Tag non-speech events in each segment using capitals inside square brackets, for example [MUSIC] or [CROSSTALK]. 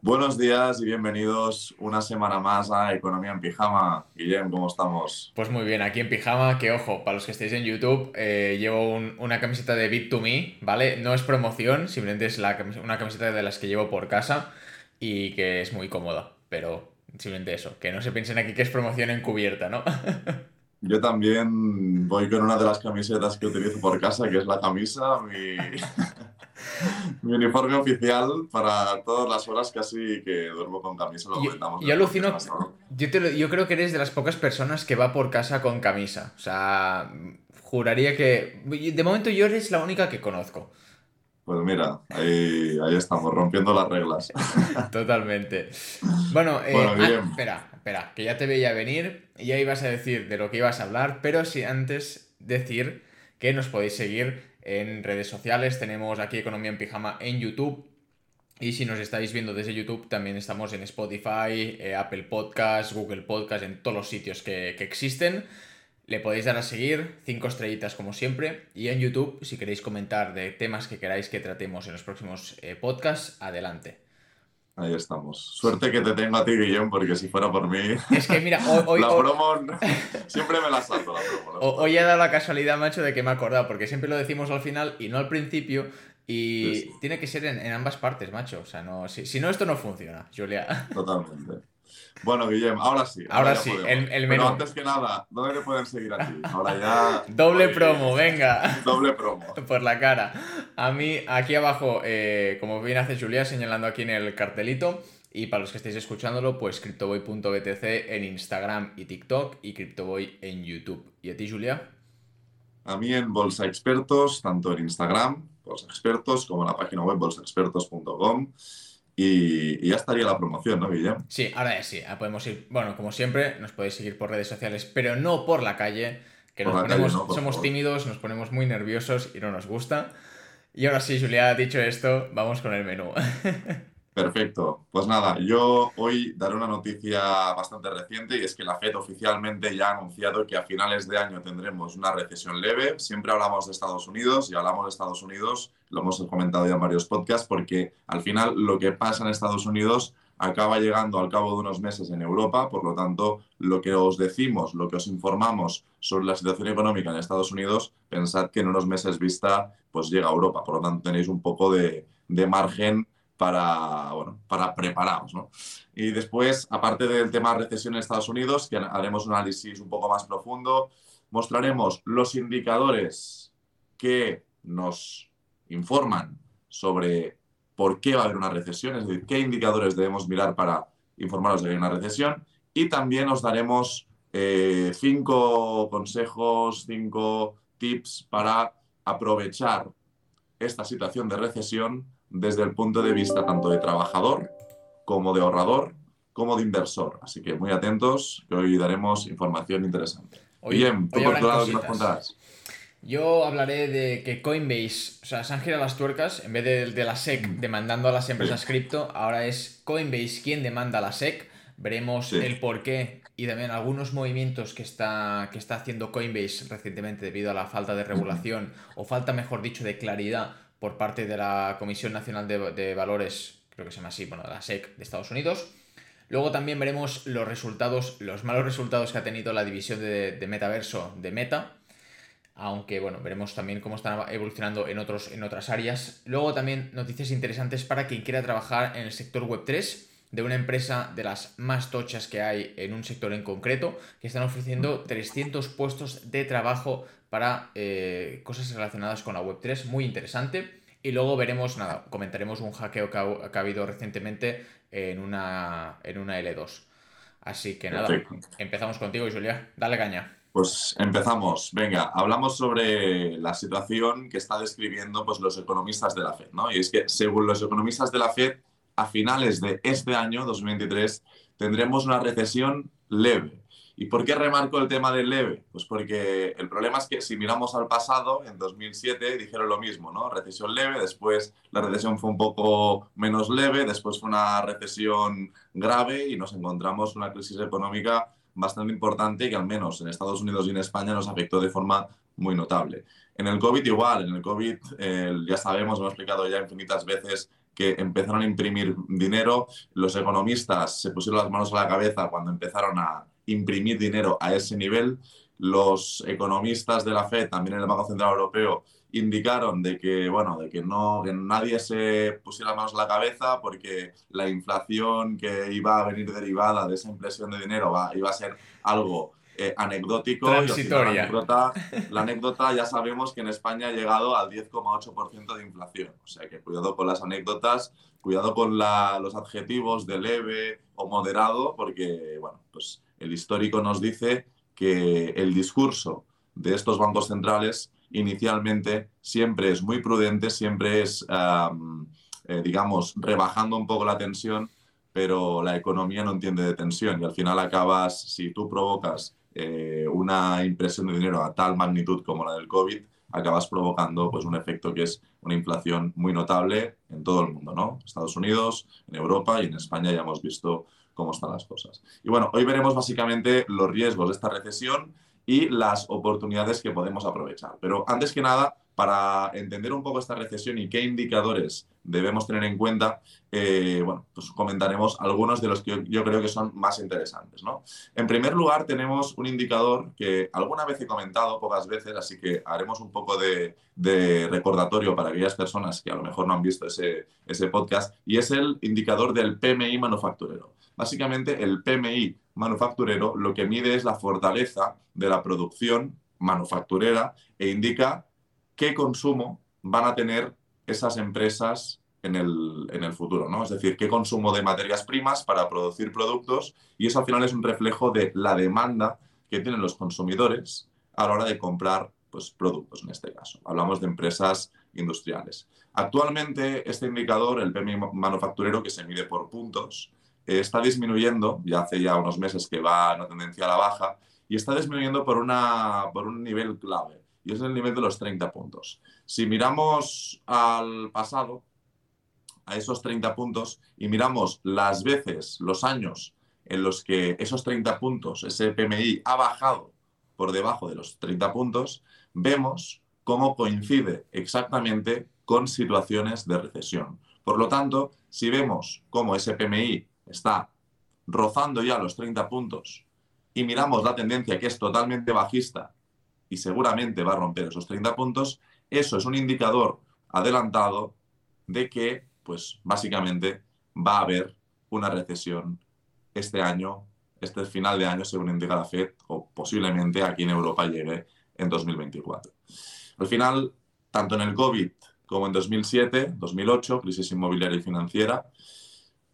Buenos días y bienvenidos una semana más a Economía en Pijama. Guillem, ¿cómo estamos? Pues muy bien, aquí en pijama, que ojo, para los que estéis en YouTube, eh, llevo una camiseta de Bit to Me, ¿vale? No es promoción, simplemente es la, una camiseta de las que llevo por casa y que es muy cómoda, pero simplemente eso, que no se piensen aquí que es promoción encubierta, ¿no? Yo también voy con una de las camisetas que utilizo por casa, que es la camisa, mi, [LAUGHS] mi uniforme oficial para todas las horas casi que duermo con camisa. Lo yo, yo alucino, yo, yo creo que eres de las pocas personas que va por casa con camisa. O sea, juraría que... De momento yo eres la única que conozco. Pues mira, ahí, ahí estamos, rompiendo las reglas. [LAUGHS] Totalmente. Bueno, eh, ah, espera, espera, que ya te veía venir y ya ibas a decir de lo que ibas a hablar, pero si antes decir que nos podéis seguir en redes sociales, tenemos aquí Economía en Pijama en YouTube. Y si nos estáis viendo desde YouTube, también estamos en Spotify, eh, Apple Podcast, Google Podcast, en todos los sitios que, que existen. Le podéis dar a seguir, cinco estrellitas como siempre. Y en YouTube, si queréis comentar de temas que queráis que tratemos en los próximos eh, podcasts, adelante. Ahí estamos. Suerte que te tengo a ti, Guillón, porque si fuera por mí. Es que mira, hoy. [LAUGHS] la promo. [LAUGHS] siempre me la salto la promo. Hoy ha dado la casualidad, macho, de que me he acordado, porque siempre lo decimos al final y no al principio. Y tiene que ser en, ambas partes, macho. O sea, no, si, si no, esto no funciona, Julia. Totalmente. Bueno, Guillem, ahora sí. Ahora, sí, el, el, menú. Pero antes que nada, ¿dónde te pueden seguir a ti? [LAUGHS] Ahora ya. Doble promo, venga. Doble promo. Por la cara. A mí, aquí abajo, eh, como bien hace Julia, señalando aquí en el cartelito. Y para los que estéis escuchándolo, pues CryptoBoy.btc en Instagram y TikTok y CryptoBoy en YouTube. ¿Y a ti, Julia? A mí en Bolsa Expertos, tanto en Instagram, Bolsa Expertos, como en la página web bolsaexpertos.com. Y, ya estaría la promoción, ¿no, Guillem? Sí, ahora sí, podemos ir, bueno, como siempre, nos podéis seguir por redes sociales, pero no por la calle, que nos ponemos, somos tímidos, nos ponemos muy nerviosos y no nos gusta. Y ahora sí, Julia, dicho esto, vamos con el menú. [LAUGHS] Perfecto. Pues nada, yo hoy daré una noticia bastante reciente y es que la FED oficialmente ya ha anunciado que a finales de año tendremos una recesión leve. Siempre hablamos de Estados Unidos y hablamos de Estados Unidos, lo hemos comentado ya en varios podcasts, porque al final lo que pasa en Estados Unidos acaba llegando al cabo de unos meses en Europa, por lo tanto, lo que os decimos, lo que os informamos sobre la situación económica en Estados Unidos, pensad que en unos meses vista, pues llega a Europa, por lo tanto tenéis un poco de, de margen para, bueno, para prepararos. ¿no? Y después, aparte del tema recesión en Estados Unidos, que haremos un análisis un poco más profundo, mostraremos los indicadores que nos informan sobre por qué va a haber una recesión, es decir, qué indicadores debemos mirar para informaros de que hay una recesión. Y también os daremos eh, cinco consejos, cinco tips para aprovechar esta situación de recesión desde el punto de vista tanto de trabajador como de ahorrador como de inversor. Así que muy atentos, que hoy daremos información interesante. Bien, ¿tú por tu lado qué nos contarás? Yo hablaré de que Coinbase, o sea, se han girado las tuercas, en vez de, la SEC mm. demandando a las empresas cripto, ahora es Coinbase quien demanda a la SEC. Veremos el por qué y también algunos movimientos que está, que está haciendo Coinbase recientemente debido a la falta de regulación o falta, mejor dicho, de claridad por parte de la Comisión Nacional de, Valores, creo que se llama así, bueno, la SEC de Estados Unidos. Luego también veremos los resultados, los malos resultados que ha tenido la división de, metaverso de Meta. Aunque bueno, veremos también cómo están evolucionando en, otros, en otras áreas. Luego también noticias interesantes para quien quiera trabajar en el sector Web3 de una empresa de las más tochas que hay en un sector en concreto, que están ofreciendo 300 puestos de trabajo para eh, cosas relacionadas con la Web3, muy interesante. Y luego veremos, nada, comentaremos un hackeo que ha, habido recientemente en una, en una L2. Así que nada, empezamos contigo, Julia. Dale caña. Pues empezamos. Venga, hablamos sobre la situación que está describiendo pues, los economistas de la FED, ¿no? Y es que según los economistas de la FED, a finales de este año, 2023, tendremos una recesión leve. ¿Y por qué remarco el tema del leve? Pues porque el problema es que si miramos al pasado, en 2007 dijeron lo mismo, ¿no? Recesión leve, después la recesión fue un poco menos leve, después fue una recesión grave y nos encontramos una crisis económica bastante importante que al menos en Estados Unidos y en España nos afectó de forma muy notable. En el COVID igual, en el COVID ya sabemos, hemos explicado ya infinitas veces que empezaron a imprimir dinero. Los economistas se pusieron las manos a la cabeza cuando empezaron a imprimir dinero a ese nivel. Los economistas de la Fed, también en el Banco Central Europeo, indicaron de que, bueno, de que, no, que nadie se pusiera manos a la cabeza porque la inflación que iba a venir derivada de esa impresión de dinero iba a ser algo eh, anecdótico. Transitoria. la, anécdota, la anécdota ya sabemos que en España ha llegado al 10,8% de inflación. O sea que cuidado con las anécdotas, cuidado con los adjetivos de leve o moderado, porque bueno, pues el histórico nos dice que el discurso de estos bancos centrales inicialmente siempre es muy prudente, siempre es, eh, digamos, rebajando un poco la tensión, pero la economía no entiende de tensión y al final acabas, si tú provocas eh, una impresión de dinero a tal magnitud como la del COVID, acabas provocando pues, un efecto que es una inflación muy notable en todo el mundo, ¿no? Estados Unidos, en Europa y en España ya hemos visto cómo están las cosas. Y bueno, hoy veremos básicamente los riesgos de esta recesión y las oportunidades que podemos aprovechar. Pero antes que nada, para entender un poco esta recesión y qué indicadores debemos tener en cuenta, eh, bueno, pues comentaremos algunos de los que yo, creo que son más interesantes. ¿no? En primer lugar, tenemos un indicador que alguna vez he comentado, pocas veces, así que haremos un poco de, recordatorio para aquellas personas que a lo mejor no han visto ese, ese podcast, y es el indicador del PMI manufacturero. Básicamente, el PMI manufacturero lo que mide es la fortaleza de la producción manufacturera e indica qué consumo van a tener esas empresas en el, futuro, ¿no? Es decir, qué consumo de materias primas para producir productos y eso al final es un reflejo de la demanda que tienen los consumidores a la hora de comprar pues, productos en este caso. Hablamos de empresas industriales. Actualmente este indicador, el PMI manufacturero, que se mide por puntos, eh, está disminuyendo, ya hace ya unos meses que va en una tendencia a la baja, y está disminuyendo por, una, por un nivel clave y es el nivel de los 30 puntos. Si miramos al pasado, a esos 30 puntos, y miramos las veces, los años en los que esos 30 puntos, ese PMI ha bajado por debajo de los 30 puntos, vemos cómo coincide exactamente con situaciones de recesión. Por lo tanto, si vemos cómo ese PMI está rozando ya los 30 puntos y miramos la tendencia que es totalmente bajista y seguramente va a romper esos 30 puntos, eso es un indicador adelantado de que, pues básicamente, va a haber una recesión este año, este final de año, según indica la FED, o posiblemente aquí en Europa llegue en 2024. Al final, tanto en el COVID como en 2007, 2008, crisis inmobiliaria y financiera,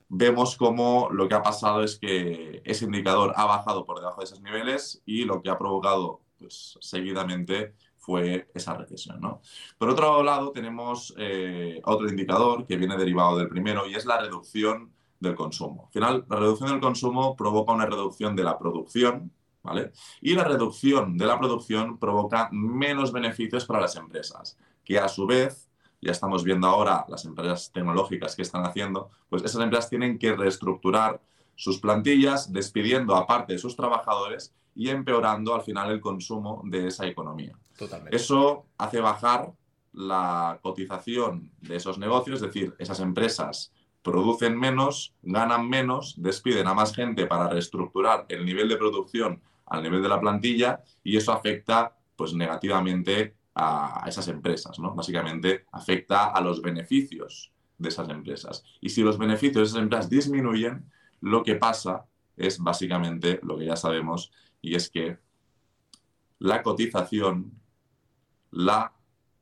vemos cómo lo que ha pasado es que ese indicador ha bajado por debajo de esos niveles y lo que ha provocado pues, seguidamente fue esa recesión. ¿no? Por otro lado, tenemos eh, otro indicador que viene derivado del primero y es la reducción del consumo. Al final, la reducción del consumo provoca una reducción de la producción, ¿vale? Y la reducción de la producción provoca menos beneficios para las empresas, que a su vez, ya estamos viendo ahora las empresas tecnológicas que están haciendo, pues esas empresas tienen que reestructurar sus plantillas, despidiendo a parte de sus trabajadores y empeorando al final el consumo de esa economía. Totalmente. Eso hace bajar la cotización de esos negocios, es decir, esas empresas producen menos, ganan menos, despiden a más gente para reestructurar el nivel de producción al nivel de la plantilla y eso afecta pues negativamente a esas empresas, ¿no? Básicamente afecta a los beneficios de esas empresas. Y si los beneficios de esas empresas disminuyen, lo que pasa es básicamente lo que ya sabemos y es que la cotización, la,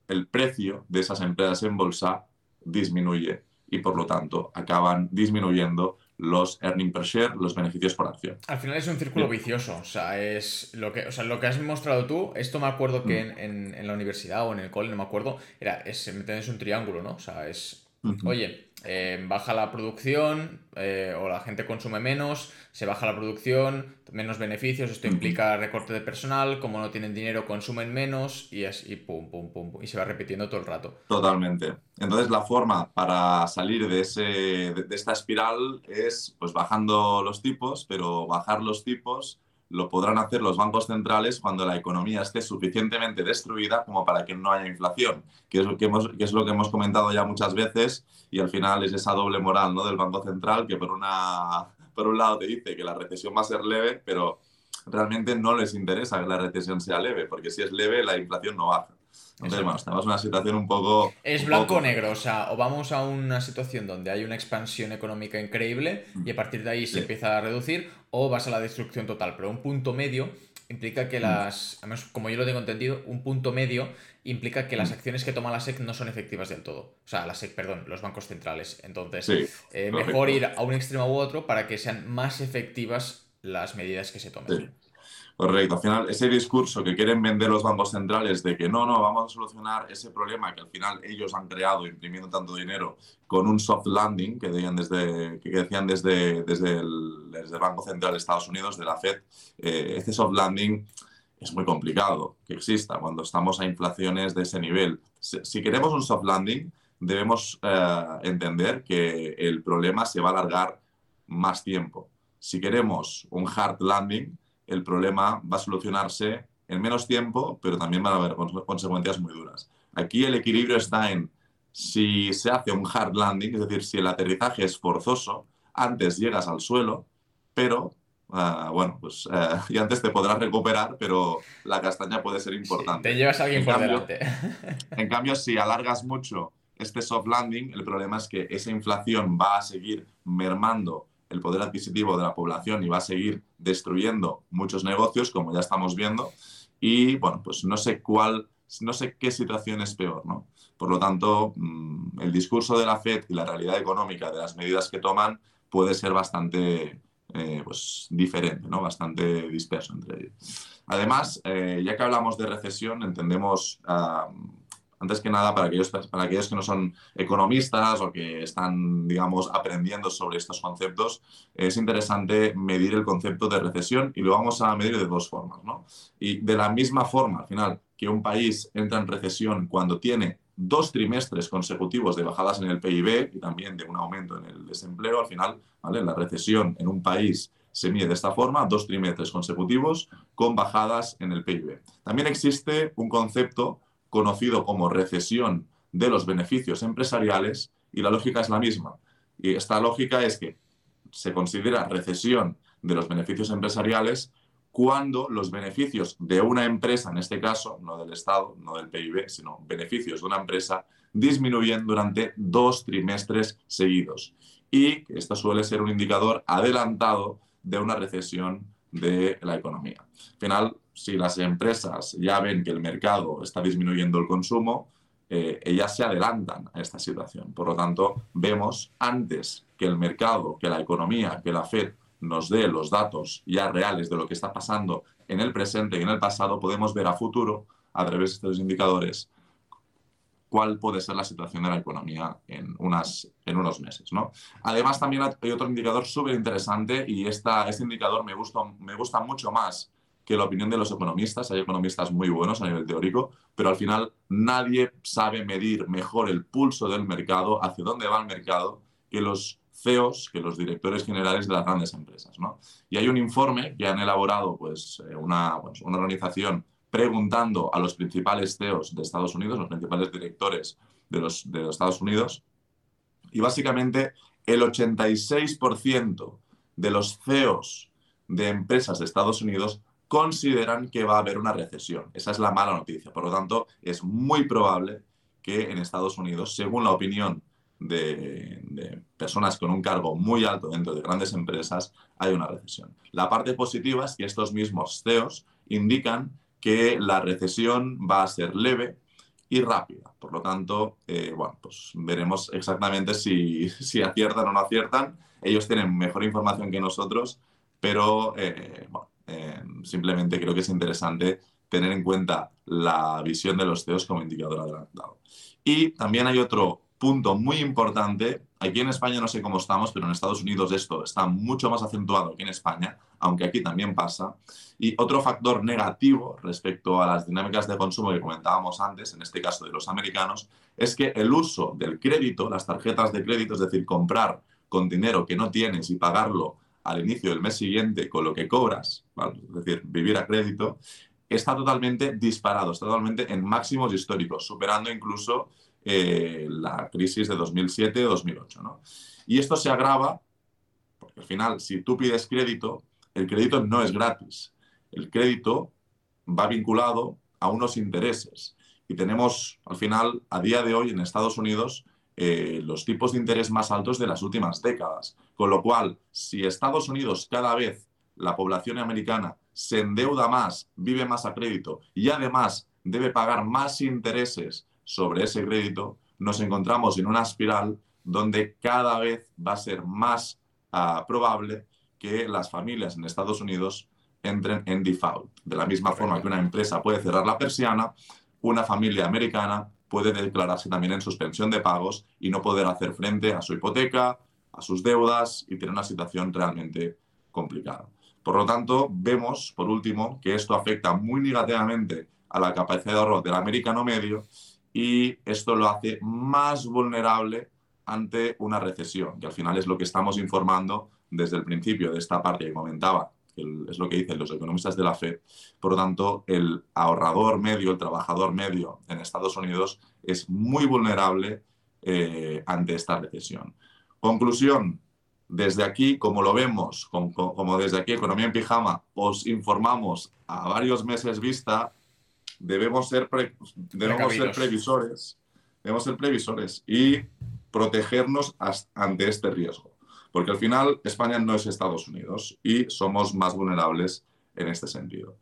el precio de esas empresas en bolsa disminuye y por lo tanto acaban disminuyendo los earnings per share, los beneficios por acción. Al final es un círculo vicioso, o sea, es lo que, o sea, lo que has mostrado tú, esto me acuerdo que mm. en, la universidad o en el cole, no me acuerdo, era, es, es un triángulo, ¿no? O sea, es, oye, eh, baja la producción eh, o la gente consume menos, se baja la producción, menos beneficios, esto implica recorte de personal, como no tienen dinero consumen menos y, es, y pum, pum, pum, y se va repitiendo todo el rato. Totalmente. Entonces la forma para salir de, ese, de, esta espiral es pues bajando los tipos, pero bajar los tipos lo podrán hacer los bancos centrales cuando la economía esté suficientemente destruida como para que no haya inflación, que es, lo que hemos, que es lo que hemos comentado ya muchas veces y al final es esa doble moral ¿no? del Banco Central que por, una, por un lado te dice que la recesión va a ser leve, pero realmente no les interesa que la recesión sea leve, porque si es leve la inflación no baja. Entonces, bueno, estamos en una situación un poco... Es blanco o negro, o sea, o vamos a una situación donde hay una expansión económica increíble y a partir de ahí se empieza a reducir, o vas a la destrucción total. Pero un punto medio implica que las, como yo lo tengo entendido, un punto medio implica que las acciones que toma la SEC no son efectivas del todo. O sea, la SEC, perdón, los bancos centrales. Entonces, eh, mejor ir a un extremo u otro para que sean más efectivas las medidas que se tomen. Correcto. Al final, ese discurso que quieren vender los bancos centrales de que no, no, vamos a solucionar ese problema que al final ellos han creado imprimiendo tanto dinero con un soft landing que decían desde, que decían desde, desde, el, Banco Central de Estados Unidos, de la Fed, eh, ese soft landing es muy complicado que exista cuando estamos a inflaciones de ese nivel. Si, queremos un soft landing, debemos eh, entender que el problema se va a alargar más tiempo. Si queremos un hard landing, el problema va a solucionarse en menos tiempo, pero también van a haber consecuencias muy duras. Aquí el equilibrio está en si se hace un hard landing, es decir, si el aterrizaje es forzoso, antes llegas al suelo, pero ah, bueno, pues uh, [LAUGHS] y antes te podrás recuperar, pero la castaña puede ser importante. te llevas a alguien por delante. [LAUGHS] en cambio, si alargas mucho este soft landing, el problema es que esa inflación va a seguir mermando el poder adquisitivo de la población y va a seguir destruyendo muchos negocios, como ya estamos viendo. Y bueno, pues no sé cuál, no sé qué situación es peor, ¿no? Por lo tanto, mm, el discurso de la Fed y la realidad económica de las medidas que toman puede ser bastante eh, pues, diferente, ¿no? bastante disperso entre ellos. Además, eh, ya que hablamos de recesión, entendemos ah, antes que nada, para aquellos, para aquellos que no son economistas o que están, digamos, aprendiendo sobre estos conceptos, es interesante medir el concepto de recesión y lo vamos a medir de dos formas. ¿no? Y de la misma forma, al final, que un país entra en recesión cuando tiene dos trimestres consecutivos de bajadas en el PIB y también de un aumento en el desempleo, al final, ¿vale? la recesión en un país se mide de esta forma, dos trimestres consecutivos con bajadas en el PIB. También existe un concepto conocido como recesión de los beneficios empresariales y la lógica es la misma. Y esta lógica es que se considera recesión de los beneficios empresariales cuando los beneficios de una empresa, en este caso, no del Estado, no del PIB, sino beneficios de una empresa, disminuyen durante dos trimestres seguidos. Y esto suele ser un indicador adelantado de una recesión de la economía. Al final, si las empresas ya ven que el mercado está disminuyendo el consumo, eh, ellas se adelantan a esta situación. Por lo tanto, vemos antes que el mercado, que la economía, que la Fed nos dé los datos ya reales de lo que está pasando en el presente y en el pasado, podemos ver a futuro, a través de estos indicadores, cuál puede ser la situación de la economía en, unas, en unos meses. ¿no? Además, también hay otro indicador súper interesante y esta, este indicador me gusta, me gusta mucho más que la opinión de los economistas. Hay economistas muy buenos a nivel teórico, pero al final nadie sabe medir mejor el pulso del mercado, hacia dónde va el mercado, que los CEOs, que los directores generales de las grandes empresas. ¿no? Y hay un informe que han elaborado pues, eh, una, pues, una organización preguntando a los principales CEOs de Estados Unidos, los principales directores de los, de los Estados Unidos, y básicamente el 86% de los CEOs de empresas de Estados Unidos consideran que va a haber una recesión. Esa es la mala noticia. Por lo tanto, es muy probable que en Estados Unidos, según la opinión de, personas con un cargo muy alto dentro de grandes empresas, hay una recesión. La parte positiva es que estos mismos CEOs indican que la recesión va a ser leve y rápida. Por lo tanto, eh, bueno, pues veremos exactamente si, [LAUGHS] si, aciertan o no aciertan. Ellos tienen mejor información que nosotros, pero eh, bueno, eh, simplemente creo que es interesante tener en cuenta la visión de los CEOs como indicador adelantado. Y también hay otro punto muy importante, aquí en España no sé cómo estamos, pero en Estados Unidos esto está mucho más acentuado que en España, aunque aquí también pasa. Y otro factor negativo respecto a las dinámicas de consumo que comentábamos antes, en este caso de los americanos, es que el uso del crédito, las tarjetas de crédito, es decir, comprar con dinero que no tienes y pagarlo al inicio del mes siguiente con lo que cobras, es decir, vivir a crédito, está totalmente disparado, está totalmente en máximos históricos, superando incluso eh, la crisis de 2007-2008. ¿no? Y esto se agrava porque al final, si tú pides crédito, el crédito no es gratis. El crédito va vinculado a unos intereses. Y tenemos, al final, a día de hoy en Estados Unidos, eh, los tipos de interés más altos de las últimas décadas. Con lo cual, si Estados Unidos cada vez la población americana se endeuda más, vive más a crédito y además debe pagar más intereses sobre ese crédito, nos encontramos en una espiral donde cada vez va a ser más ah, probable que las familias en Estados Unidos entren en default. De la misma forma que una empresa puede cerrar la persiana, una familia americana puede declararse también en suspensión de pagos y no poder hacer frente a su hipoteca, a sus deudas y tener una situación realmente complicada. Por lo tanto, vemos, por último, que esto afecta muy negativamente a la capacidad de ahorro del americano medio y esto lo hace más vulnerable ante una recesión, que al final es lo que estamos informando desde el principio de esta parte que comentaba, que es lo que dicen los economistas de la Fed. Por lo tanto, el ahorrador medio, el trabajador medio en Estados Unidos es muy vulnerable eh, ante esta recesión. Conclusión, desde aquí, como lo vemos, como, desde aquí, Economía en Pijama, os informamos a varios meses vista, debemos ser, debemos ser previsores, debemos ser previsores y protegernos ante este riesgo. Porque al final España no es Estados Unidos y somos más vulnerables en este sentido.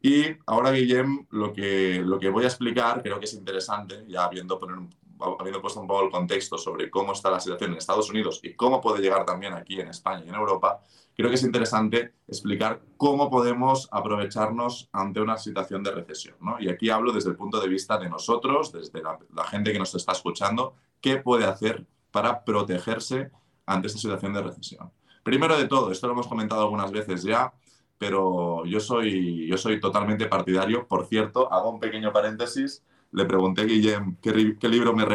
Y ahora, Guillem, lo que, lo que voy a explicar creo que es interesante, ya habiendo puesto un poco el contexto sobre cómo está la situación en Estados Unidos y cómo puede llegar también aquí en España y en Europa, creo que es interesante explicar cómo podemos aprovecharnos ante una situación de recesión. ¿no? Y aquí hablo desde el punto de vista de nosotros, desde la, gente que nos está escuchando, qué puede hacer para protegerse ante esta situación de recesión. Primero de todo, esto lo hemos comentado algunas veces ya, pero yo soy, yo soy totalmente partidario. Por cierto, hago un pequeño paréntesis le pregunté a Guillem qué, libro me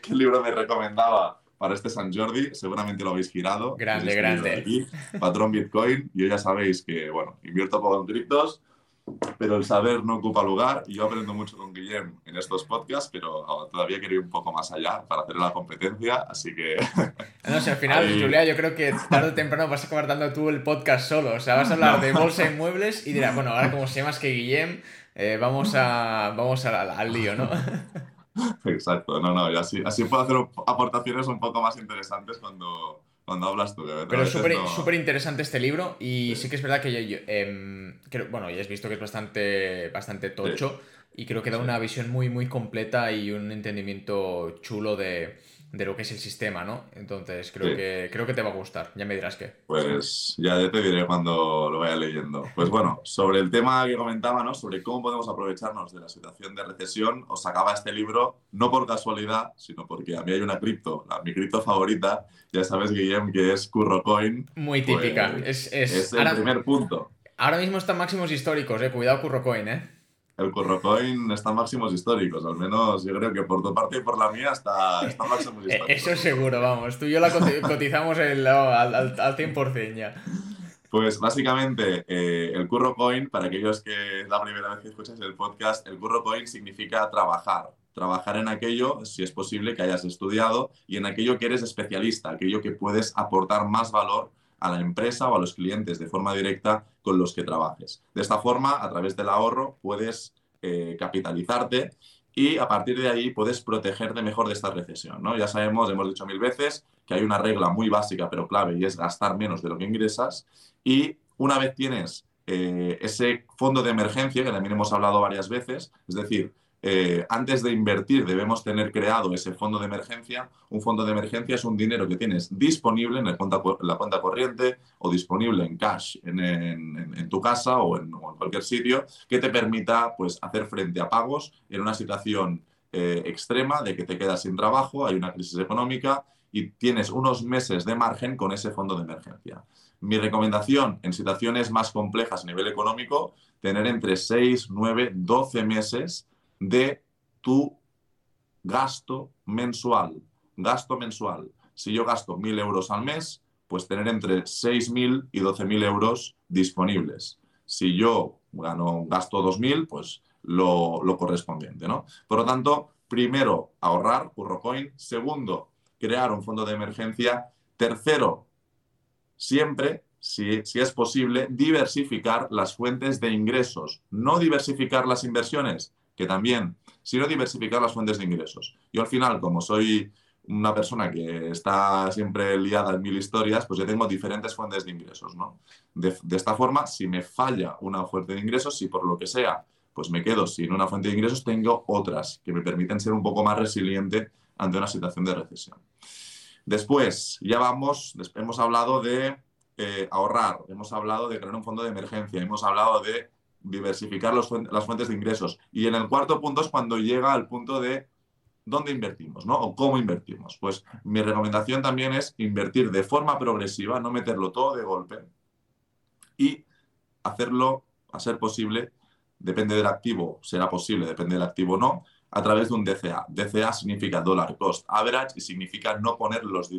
qué libro me recomendaba para este San Jordi. Seguramente lo habéis girado. Grande, grande. patrón Bitcoin. Yo ya sabéis que, bueno, invierto poco en criptos, pero el saber no ocupa lugar. Yo aprendo mucho con Guillem en estos podcasts, pero todavía quiero ir un poco más allá para hacer la competencia, así que... [LAUGHS] No sé, al final, Julia, yo creo que tarde o temprano vas a acabar dando tú el podcast solo, o sea, vas a hablar de bolsa y [LAUGHS] muebles y dirás, bueno, ahora como se más que Guillem, eh, vamos, a, vamos al lío, ¿no? [LAUGHS] Exacto, no, no, y así, así puedo hacer aportaciones un poco más interesantes cuando, cuando hablas tú. Pero es súper interesante este libro y sí, que es verdad que yo, em, bueno, ya has visto que es bastante, bastante tocho y creo que da una visión muy, muy completa y un entendimiento chulo de, de lo que es el sistema, ¿no? Entonces creo, que, creo que te va a gustar, ya me dirás qué. Pues ya te diré cuando lo vaya leyendo. Pues bueno, sobre el tema que comentaba, ¿no? Sobre cómo podemos aprovecharnos de la situación de recesión, os sacaba este libro, no por casualidad, sino porque a mí hay una cripto, la, mi cripto favorita, ya sabes, Guillem, que es CurroCoin. Muy típica, pues es, es, el primer punto. Ahora mismo están máximos históricos, eh. Cuidado CurroCoin, eh el Currocoin está en máximos históricos, al menos yo creo que por tu parte y por la mía está, está en máximos [LAUGHS] eh, históricos. Eso seguro, vamos. Tú y yo la [LAUGHS] cotizamos al, al, 100% ya. Pues básicamente eh, el Curro Coin, para aquellos que es la primera vez que escuchas el podcast, el Curro Coin significa trabajar. Trabajar en aquello, si es posible, que hayas estudiado y en aquello que eres especialista, aquello que puedes aportar más valor a la empresa o a los clientes de forma directa con los que trabajes. De esta forma, a través del ahorro, puedes eh, capitalizarte y a partir de ahí puedes protegerte mejor de esta recesión. ¿no? Ya sabemos, hemos dicho mil veces, que hay una regla muy básica pero clave y es gastar menos de lo que ingresas y una vez tienes eh, ese fondo de emergencia, que también hemos hablado varias veces, es decir, eh, antes de invertir debemos tener creado ese fondo de emergencia. Un fondo de emergencia es un dinero que tienes disponible en, la cuenta corriente o disponible en cash en, tu casa o en, cualquier sitio que te permita pues, hacer frente a pagos en una situación eh, extrema de que te quedas sin trabajo, hay una crisis económica y tienes unos meses de margen con ese fondo de emergencia. Mi recomendación en situaciones más complejas a nivel económico, tener entre 6, 9, 12 meses de tu gasto mensual. Gasto mensual. Si yo gasto mil euros al mes, pues tener entre 6.000 y 12.000 euros disponibles. Si yo gano, gasto 2.000, pues lo, lo, correspondiente, ¿no? Por lo tanto, primero, ahorrar, CurroCoin. Segundo, crear un fondo de emergencia. Tercero, siempre, si, si es posible, diversificar las fuentes de ingresos. No diversificar las inversiones, que también, sino diversificar las fuentes de ingresos. Yo al final, como soy una persona que está siempre liada en mil historias, pues yo tengo diferentes fuentes de ingresos, ¿no? De, de, esta forma, si me falla una fuente de ingresos, si por lo que sea, pues me quedo sin una fuente de ingresos, tengo otras que me permiten ser un poco más resiliente ante una situación de recesión. Después, ya vamos, hemos hablado de eh, ahorrar, hemos hablado de crear un fondo de emergencia, hemos hablado de diversificar las fuentes de ingresos. Y en el cuarto punto es cuando llega al punto de dónde invertimos, ¿no? O cómo invertimos. Pues mi recomendación también es invertir de forma progresiva, no meterlo todo de golpe y hacerlo, a ser posible, depende del activo, será posible, depende del activo no, a través de un DCA. DCA significa Dollar Cost Average y significa no poner los,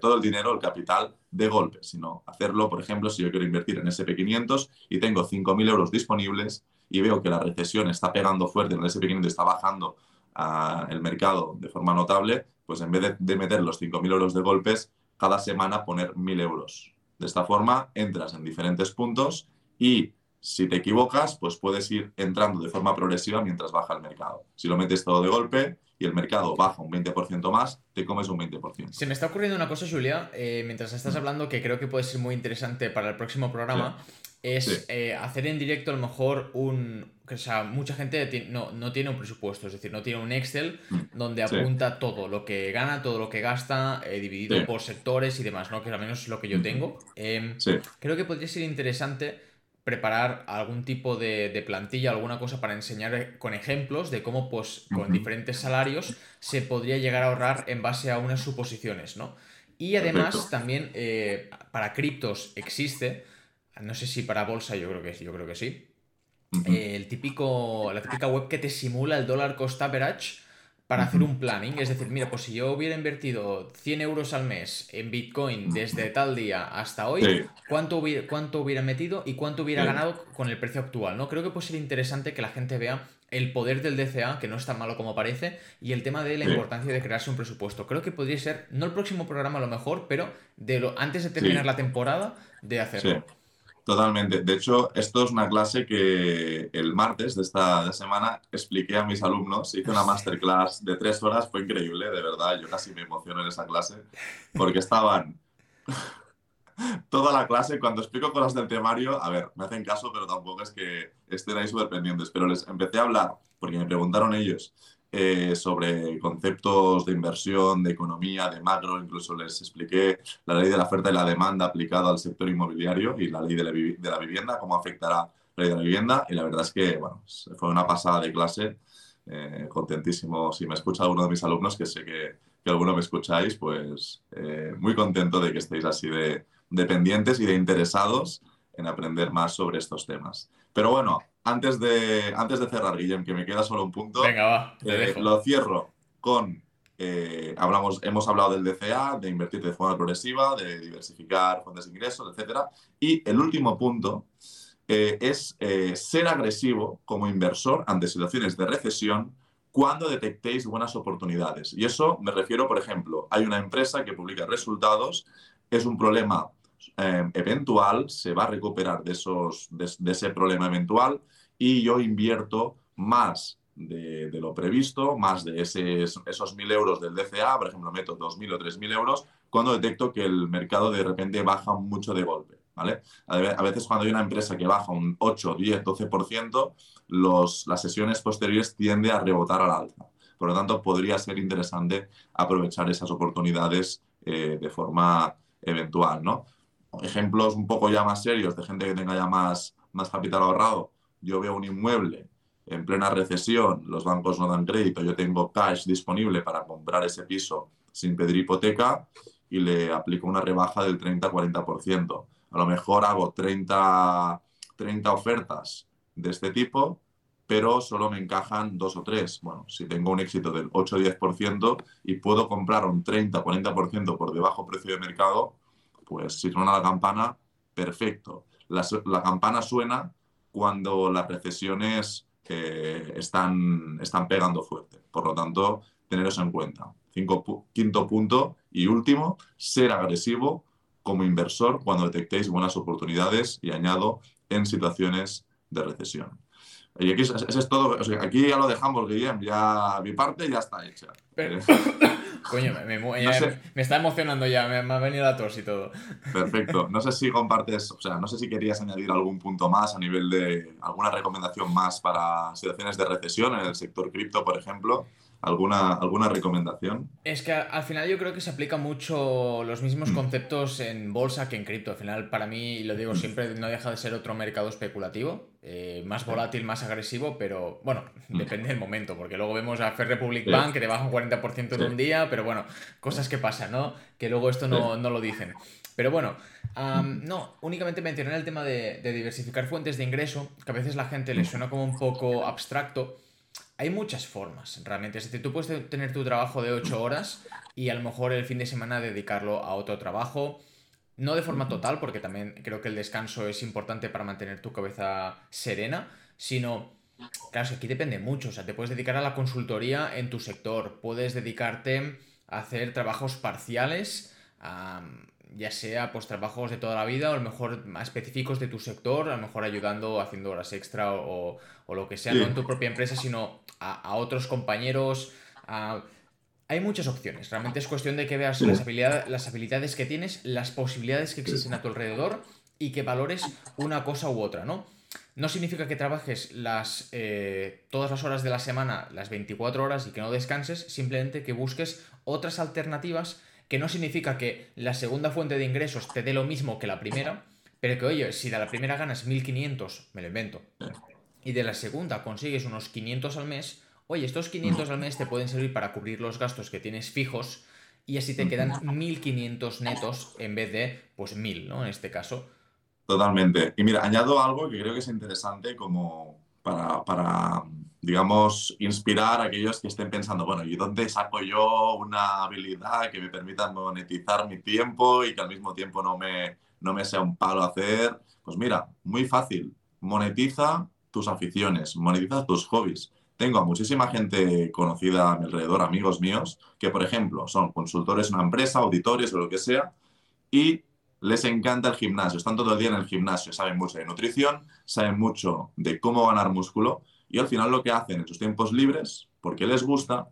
todo el dinero, el capital, de golpe, sino hacerlo, por ejemplo, si yo quiero invertir en SP500 y tengo 5.000 euros disponibles y veo que la recesión está pegando fuerte en el SP500 está bajando uh, el mercado de forma notable, pues en vez de, de meter los 5.000 euros de golpes, cada semana poner 1.000 euros. De esta forma, entras en diferentes puntos y si te equivocas, pues puedes ir entrando de forma progresiva mientras baja el mercado. Si lo metes todo de golpe y el mercado baja un 20% más, te comes un 20%. Se me está ocurriendo una cosa, Julia, eh, mientras estás mm. hablando, que creo que puede ser muy interesante para el próximo programa. Es eh, hacer en directo a lo mejor un... O sea, mucha gente no, no, tiene un presupuesto, es decir, no tiene un Excel mm. donde apunta todo lo que gana, todo lo que gasta, eh, dividido por sectores y demás, ¿no? Que al menos es lo que yo tengo. Em, creo que podría ser interesante preparar algún tipo de, plantilla, alguna cosa para enseñar eh, con ejemplos de cómo, pues, con diferentes salarios se podría llegar a ahorrar en base a unas suposiciones, ¿no? Y además también eh, para criptos existe, no sé si para bolsa, yo creo que sí, yo creo que sí, el típico, la típica web que te simula el dólar cost average para hacer un planning. Es decir, mira, pues si yo hubiera invertido 100 euros al mes en Bitcoin desde tal día hasta hoy, ¿cuánto, hubiera, ¿cuánto hubiera metido y cuánto hubiera ganado con el precio actual? ¿no? Creo que puede ser interesante que la gente vea el poder del DCA, que no es tan malo como parece, y el tema de la importancia de crearse un presupuesto. Creo que podría ser, no el próximo programa a lo mejor, pero de lo, antes de terminar la temporada, de hacerlo. Totalmente. De hecho, esto es una clase que el martes de esta semana expliqué a mis alumnos. Hice una [LAUGHS] masterclass de tres horas, fue increíble, de verdad. Yo casi me emociono en esa clase porque estaban [LAUGHS] toda la clase, cuando explico cosas del temario, a ver, me hacen caso, pero tampoco es que estén ahí súper pendientes. Pero les empecé a hablar porque me preguntaron ellos eh, sobre conceptos de inversión, de economía, de macro, incluso les expliqué la ley de la oferta y la demanda aplicada al sector inmobiliario y la ley de la, de vivienda, cómo afectará la ley de la vivienda. Y la verdad es que, bueno, fue una pasada de clase. Eh, contentísimo. Si me escucha alguno de mis alumnos, que sé que, que alguno me escucháis, pues eh, muy contento de que estéis así de, dependientes y de interesados en aprender más sobre estos temas. Pero bueno, antes de, antes de cerrar, Guillem, que me queda solo un punto, Venga, va, eh, lo cierro con, eh, hablamos, hemos hablado del DCA, de invertir de forma progresiva, de diversificar fuentes de ingresos, etc. Y el último punto eh, es ser agresivo como inversor ante situaciones de recesión cuando detectéis buenas oportunidades. Y eso me refiero, por ejemplo, hay una empresa que publica resultados, es un problema eventual, se va a recuperar de, esos, de, ese problema eventual y yo invierto más de, lo previsto, más de ese, esos 1.000 euros del DCA, por ejemplo, meto 2.000 o 3.000 euros, cuando detecto que el mercado de repente baja mucho de golpe. ¿vale? A veces cuando hay una empresa que baja un 8, 10, 12%, los, las sesiones posteriores tienden a rebotar al alza. Por lo tanto, podría ser interesante aprovechar esas oportunidades eh, de forma eventual. ¿no? Ejemplos un poco ya más serios de gente que tenga ya más, más capital ahorrado yo veo un inmueble en plena recesión, los bancos no dan crédito, yo tengo cash disponible para comprar ese piso sin pedir hipoteca y le aplico una rebaja del 30-40%. A lo mejor hago 30, 30 ofertas de este tipo, pero solo me encajan dos o tres. Bueno, si tengo un éxito del 8-10% y puedo comprar un 30-40% por debajo precio de mercado, Pues si suena la campana, perfecto. La, campana suena cuando las recesiones eh, están, están pegando fuerte. Por lo tanto, tener eso en cuenta. quinto punto y último, ser agresivo como inversor cuando detectéis buenas oportunidades y añado en situaciones de recesión. Y aquí eso es todo. aquí ya lo dejamos, Guillem. Ya mi parte ya está hecha. Coño, me, está emocionando ya, me, ha venido la tos y todo. Perfecto. No sé si compartes, o sea, no sé si querías añadir algún punto más a nivel de alguna recomendación más para situaciones de recesión en el sector cripto, por ejemplo. ¿Alguna, ¿Alguna recomendación? Es que al final yo creo que se aplica mucho los mismos mm. conceptos en bolsa que en cripto. Al final, para mí, lo digo siempre, no deja de ser otro mercado especulativo. Eh, más volátil, más agresivo, pero bueno, mm. depende del momento, porque luego vemos a Fair Republic Bank que te baja un 40% en un día, pero bueno, cosas que pasan, ¿no? Que luego esto no, lo dicen. Pero bueno, no, únicamente mencionar el tema de, de diversificar fuentes de ingreso, que a veces la gente le suena como un poco abstracto hay muchas formas, realmente. Es decir, tú puedes tener tu trabajo de 8 horas y a lo mejor el fin de semana dedicarlo a otro trabajo. No de forma total, porque también creo que el descanso es importante para mantener tu cabeza serena, sino, claro, aquí depende mucho. O sea, te puedes dedicar a la consultoría en tu sector, puedes dedicarte a hacer trabajos parciales, ya sea pues trabajos de toda la vida o a lo mejor más específicos de tu sector, a lo mejor ayudando, haciendo horas extra o, lo que sea, no en tu propia empresa, sino a, otros compañeros. Hay muchas opciones, realmente es cuestión de que veas las, las habilidades que tienes, las posibilidades que existen a tu alrededor y que valores una cosa u otra, ¿no? No significa que trabajes las, eh, todas las horas de la semana, las 24 horas y que no descanses, simplemente que busques otras alternativas que no significa que la segunda fuente de ingresos te dé lo mismo que la primera, pero que, oye, si de la primera ganas 1500, me lo invento, y de la segunda consigues unos 500 al mes, oye, estos 500 al mes te pueden servir para cubrir los gastos que tienes fijos y así te quedan 1500 netos en vez de, pues, 1000, ¿no? En este caso. Totalmente. Y mira, añado algo que creo que es interesante como para, para digamos, inspirar a aquellos que estén pensando, bueno, ¿y dónde saco yo una habilidad que me permita monetizar mi tiempo y que al mismo tiempo no me, no me sea un palo hacer? Pues mira, muy fácil, monetiza tus aficiones, monetiza tus hobbies. Tengo a muchísima gente conocida a mi alrededor, amigos míos, que por ejemplo son consultores en una empresa, auditores o lo que sea, y les encanta el gimnasio, están todo el día en el gimnasio, saben mucho de nutrición, saben mucho de cómo ganar músculo, y al final lo que hacen en sus tiempos libres, porque les gusta,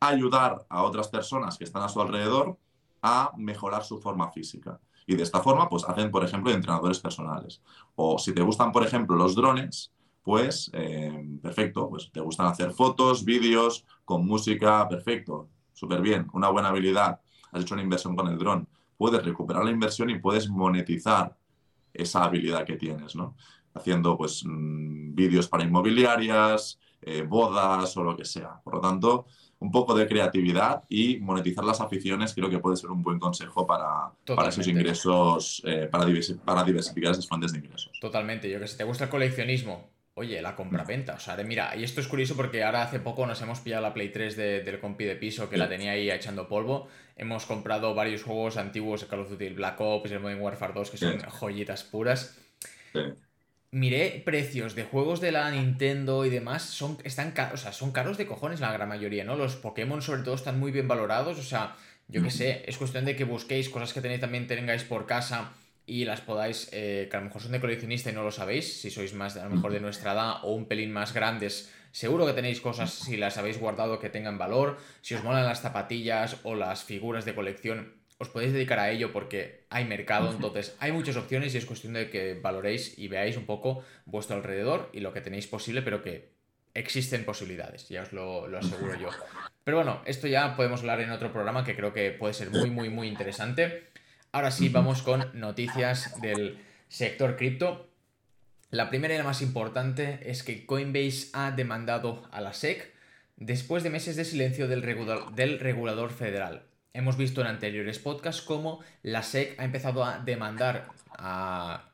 ayudar a otras personas que están a su alrededor a mejorar su forma física. Y de esta forma, pues hacen, por ejemplo, entrenadores personales. O si te gustan, por ejemplo, los drones, pues eh, perfecto, pues te gustan hacer fotos, vídeos, con música, perfecto, súper bien, una buena habilidad, has hecho una inversión con el dron, puedes recuperar la inversión y puedes monetizar esa habilidad que tienes, ¿no? Haciendo pues mm, vídeos para inmobiliarias, eh, bodas o lo que sea. Por lo tanto, un poco de creatividad y monetizar las aficiones creo que puede ser un buen consejo para, para esos ingresos, eh, para, para, diversificar esas fuentes de ingresos. Totalmente. Yo que si te gusta el coleccionismo, oye, la compra-venta. O sea, mira, y esto es curioso porque ahora hace poco nos hemos pillado la Play 3 del compi de piso que la tenía ahí echando polvo. Hemos comprado varios juegos antiguos de Call of Duty, Black Ops, el Modern Warfare 2, que son joyitas puras. Sí miré precios de juegos de la Nintendo y demás, son, están o sea, son caros de cojones la gran mayoría, ¿no? Los Pokémon sobre todo están muy bien valorados, o sea, yo qué sé, es cuestión de que busquéis cosas que tenéis también tengáis por casa y las podáis, eh, que a lo mejor son de coleccionista y no lo sabéis, si sois más a lo mejor de nuestra edad o un pelín más grandes, seguro que tenéis cosas si las habéis guardado que tengan valor, si os molan las zapatillas o las figuras de colección, os podéis dedicar a ello porque hay mercado, entonces hay muchas opciones y es cuestión de que valoréis y veáis un poco vuestro alrededor y lo que tenéis posible, pero que existen posibilidades, ya os lo, aseguro yo. Pero bueno, esto ya podemos hablar en otro programa que creo que puede ser muy, muy, muy interesante. Ahora sí, vamos con noticias del sector cripto. La primera y la más importante es que Coinbase ha demandado a la SEC después de meses de silencio del, del regulador federal. Hemos visto en anteriores podcasts cómo la SEC ha empezado a demandar a,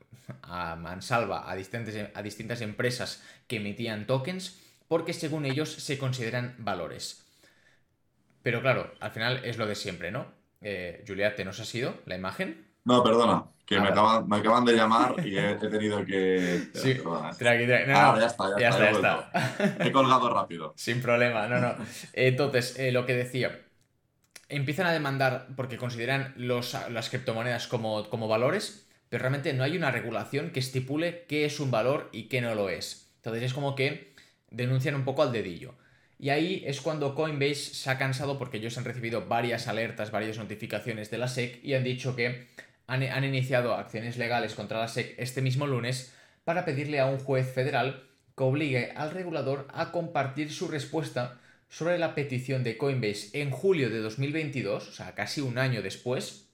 mansalva a distintas, a distintas empresas que emitían tokens porque según ellos se consideran valores. Pero claro, al final es lo de siempre, ¿no? Eh, Juliette, ¿nos ha sido la imagen? No, perdona, que me, acaban, me, acaban, de llamar y he, tenido que. [LAUGHS] Sí, perdona. ah, ya está, ya, está. Ya está. He colgado rápido. [LAUGHS] Sin problema, no, no. [LAUGHS] Entonces, eh, lo que decía. Empiezan a demandar porque consideran los, las criptomonedas como, como valores, pero realmente no hay una regulación que estipule qué es un valor y qué no lo es. Entonces es como que denuncian un poco al dedillo. Y ahí es cuando Coinbase se ha cansado porque ellos han recibido varias alertas, varias notificaciones de la SEC y han dicho que han, iniciado acciones legales contra la SEC este mismo lunes para pedirle a un juez federal que obligue al regulador a compartir su respuesta sobre la petición de Coinbase en julio de 2022, o sea, casi un año después,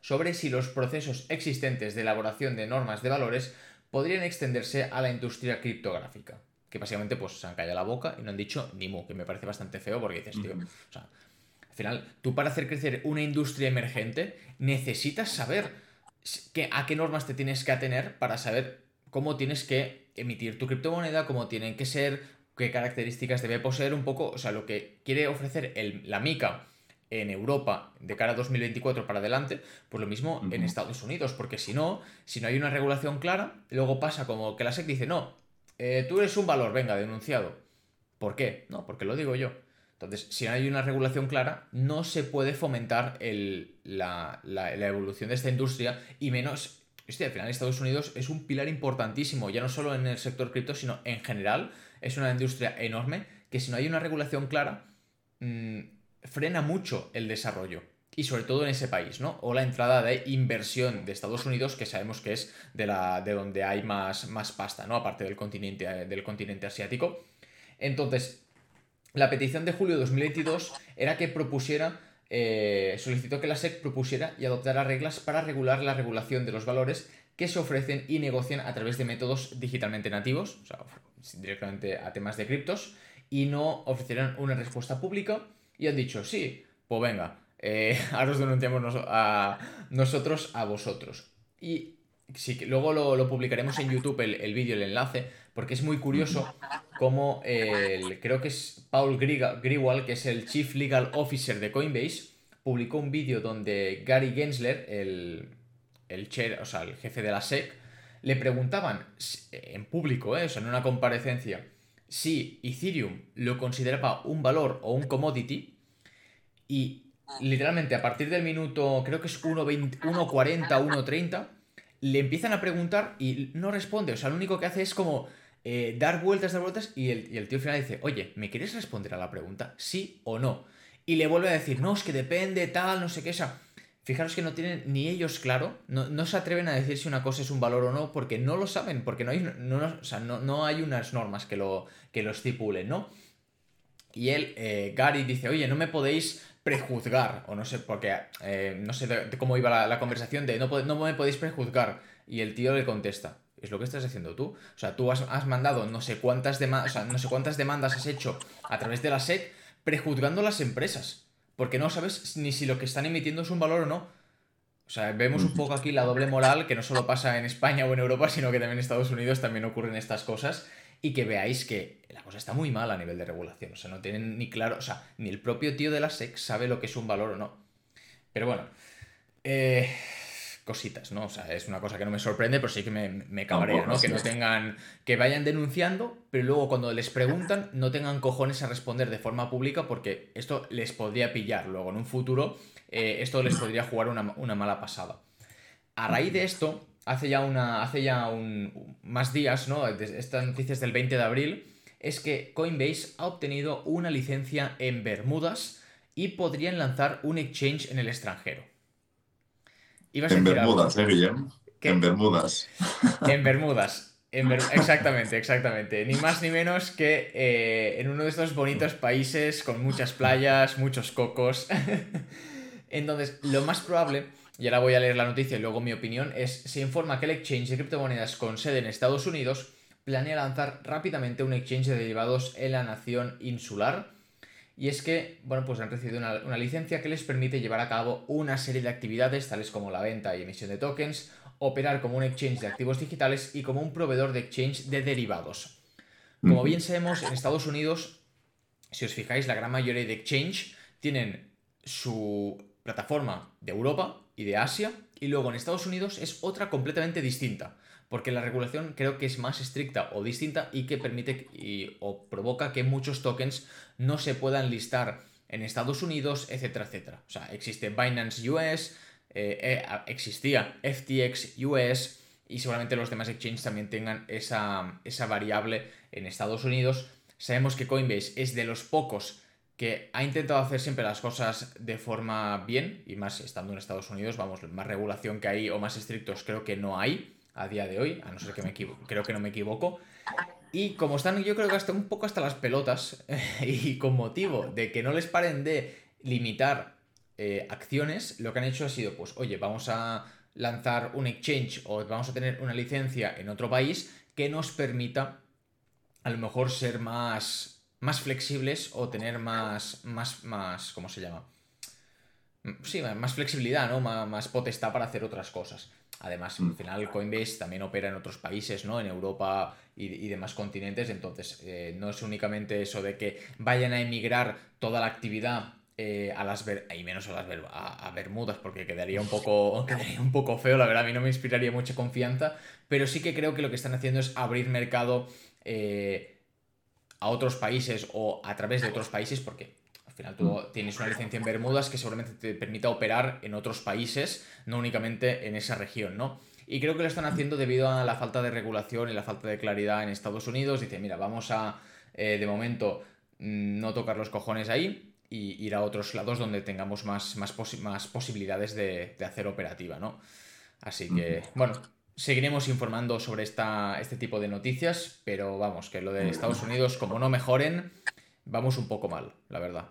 sobre si los procesos existentes de elaboración de normas de valores podrían extenderse a la industria criptográfica que básicamente pues se han callado la boca y no han dicho ni mu, que me parece bastante feo porque dices, tío, o sea, al final, tú para hacer crecer una industria emergente necesitas saber a qué normas te tienes que atener para saber cómo tienes que emitir tu criptomoneda, cómo tienen que ser, qué características debe poseer un poco, o sea, lo que quiere ofrecer el, la MICA en Europa de cara a 2024 para adelante, pues lo mismo en Estados Unidos, porque si no, si no hay una regulación clara, luego pasa como que la SEC dice, no, eh, tú eres un valor, venga, denunciado. ¿Por qué? No, porque lo digo yo. Entonces, si no hay una regulación clara, no se puede fomentar la, evolución de esta industria y menos... Hostia, al final Estados Unidos es un pilar importantísimo, ya no solo en el sector cripto, sino en general. Es una industria enorme que si no hay una regulación clara, mm, frena mucho el desarrollo y sobre todo en ese país, ¿no? O la entrada de inversión de Estados Unidos, que sabemos que es de, la, de donde hay más, más pasta, ¿no? Aparte del continente, del continente asiático. Entonces, la petición de julio de 2022 era que propusiera, eh, solicitó que la SEC propusiera y adoptara reglas para regular la regulación de los valores que se ofrecen y negocian a través de métodos digitalmente nativos, o sea, directamente a temas de criptos, y no ofrecieran una respuesta pública. Y han dicho, sí, pues venga, eh, [LAUGHS] ahora os denunciamos a nosotros a vosotros. Y sí, luego lo, publicaremos en YouTube el, vídeo, el enlace, porque es muy curioso cómo el, creo que es Paul Grewal, que es el Chief Legal Officer de Coinbase, publicó un vídeo donde Gary Gensler, el, el, chair, o sea, el jefe de la SEC, le preguntaban en público, eh, o sea, en una comparecencia, si Ethereum lo consideraba un valor o un commodity, y literalmente a partir del minuto, creo que es 1.40, 1.30, le empiezan a preguntar y no responde. O sea, lo único que hace es como eh, dar vueltas, dar vueltas y el, y el tío al final dice, oye, ¿me quieres responder a la pregunta? ¿Sí o no? Y le vuelve a decir, no, es que depende, tal, no sé qué. Fijaros que no tienen ni ellos claro, no, se atreven a decir si una cosa es un valor o no, porque no lo saben, porque no hay, no, o sea, no, hay unas normas que lo, que lo estipulen, ¿no? Y él, eh, Gary, dice, oye, no me podéis prejuzgar, o no sé, porque eh, no sé de, cómo iba la, conversación de no, no, me podéis prejuzgar. Y el tío le contesta, es lo que estás haciendo tú. O sea, tú has, mandado no sé cuántas demandas, no sé cuántas demandas has hecho a través de la SEC prejuzgando las empresas. Porque no sabes ni si lo que están emitiendo es un valor o no. O sea, vemos un poco aquí la doble moral que no solo pasa en España o en Europa, sino que también en Estados Unidos también ocurren estas cosas y que veáis que la cosa está muy mal a nivel de regulación. O sea, no tienen ni claro, o sea, ni el propio tío de la SEC sabe lo que es un valor o no. Pero bueno, eh, cositas, ¿no? O sea, es una cosa que no me sorprende, pero sí que me, me cabrea, ¿no? Que no tengan, que vayan denunciando, pero luego cuando les preguntan no tengan cojones a responder de forma pública porque esto les podría pillar luego en un futuro, eh, esto les podría jugar una, una mala pasada. A raíz de esto, hace ya, una, hace ya un, más días, ¿no? Estas noticias del 20 de abril, es que Coinbase ha obtenido una licencia en Bermudas y podrían lanzar un exchange en el extranjero. En Bermudas, ¿eh, Guillem? En Bermudas. En Bermudas. exactamente, exactamente. Ni más ni menos que eh, en uno de estos bonitos países con muchas playas, muchos cocos. [LAUGHS] Entonces, lo más probable y ahora voy a leer la noticia y luego mi opinión, es, se informa que el exchange de criptomonedas con sede en Estados Unidos planea lanzar rápidamente un exchange de derivados en la nación insular. Y es que, bueno, pues han recibido una, licencia que les permite llevar a cabo una serie de actividades tales como la venta y emisión de tokens, operar como un exchange de activos digitales y como un proveedor de exchange de derivados. Como bien sabemos, en Estados Unidos, si os fijáis, la gran mayoría de exchange tienen su plataforma de Europa y de Asia y luego en Estados Unidos es otra completamente distinta, porque la regulación creo que es más estricta o distinta y que permite o provoca que muchos tokens no se puedan listar en Estados Unidos, etcétera, etcétera. O sea, existe Binance US, eh, eh, existía FTX US y seguramente los demás exchanges también tengan esa, esa variable en Estados Unidos. Sabemos que Coinbase es de los pocos que ha intentado hacer siempre las cosas de forma bien, y más estando en Estados Unidos, vamos, más regulación que hay o más estrictos creo que no hay a día de hoy, a no ser que me equivoque, creo que no me equivoco. Y como están, yo creo que hasta un poco hasta las pelotas, [LAUGHS] y con motivo de que no les paren de limitar eh, acciones, lo que han hecho ha sido, pues, oye, vamos a lanzar un exchange o vamos a tener una licencia en otro país que nos permita a lo mejor ser más más flexibles o tener más, más, más, ¿cómo se llama? Sí, más flexibilidad, ¿no? Más, potestad para hacer otras cosas. Además, al mm. final Coinbase también opera en otros países, ¿no? En Europa y, demás continentes, entonces eh, no es únicamente eso de que vayan a emigrar toda la actividad eh, a las y menos a las a, Bermudas, porque quedaría un poco [LAUGHS] quedaría un poco feo, la verdad, a mí no me inspiraría mucha confianza, pero sí que creo que lo que están haciendo es abrir mercado eh, a otros países o a través de otros países, porque al final tú tienes una licencia en Bermudas que seguramente te permita operar en otros países, no únicamente en esa región, ¿no? Y creo que lo están haciendo debido a la falta de regulación y la falta de claridad en Estados Unidos. Dice, mira, vamos a, eh, de momento, mm, no tocar los cojones ahí y ir a otros lados donde tengamos más, más, más posibilidades de, de, hacer operativa, ¿no? Así que, bueno, Seguiremos informando sobre esta, este tipo de noticias, pero vamos, que lo de Estados Unidos, como no mejoren, vamos un poco mal, la verdad.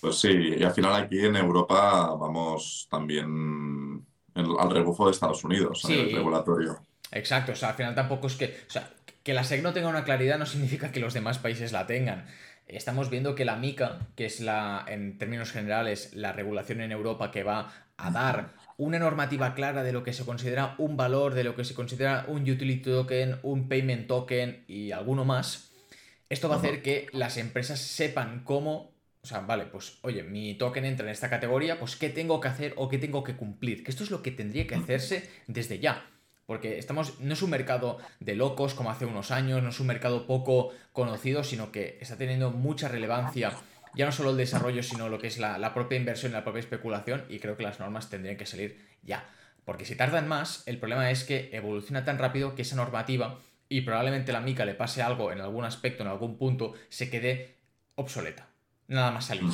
Pues sí, y al final aquí en Europa vamos también al rebufo de Estados Unidos, a nivel regulatorio. Exacto, o sea, al final tampoco es que. O sea, que la SEC no tenga una claridad no [LAUGHS] significa que los demás países la tengan. Estamos viendo que la MICA, que es la, en términos generales, la regulación en Europa que va a dar una normativa clara de lo que se considera un valor, de lo que se considera un utility token, un payment token y alguno más, esto va a hacer que las empresas sepan cómo, o sea, vale, pues oye, mi token entra en esta categoría, pues qué tengo que hacer o qué tengo que cumplir, que esto es lo que tendría que hacerse desde ya. Porque estamos, no es un mercado de locos como hace unos años, no es un mercado poco conocido, sino que está teniendo mucha relevancia ya no solo el desarrollo, sino lo que es la, propia inversión y la propia especulación, y creo que las normas tendrían que salir ya. Porque si tardan más, el problema es que evoluciona tan rápido que esa normativa, y probablemente la mica le pase algo en algún aspecto, en algún punto, se quede obsoleta. Nada más salir.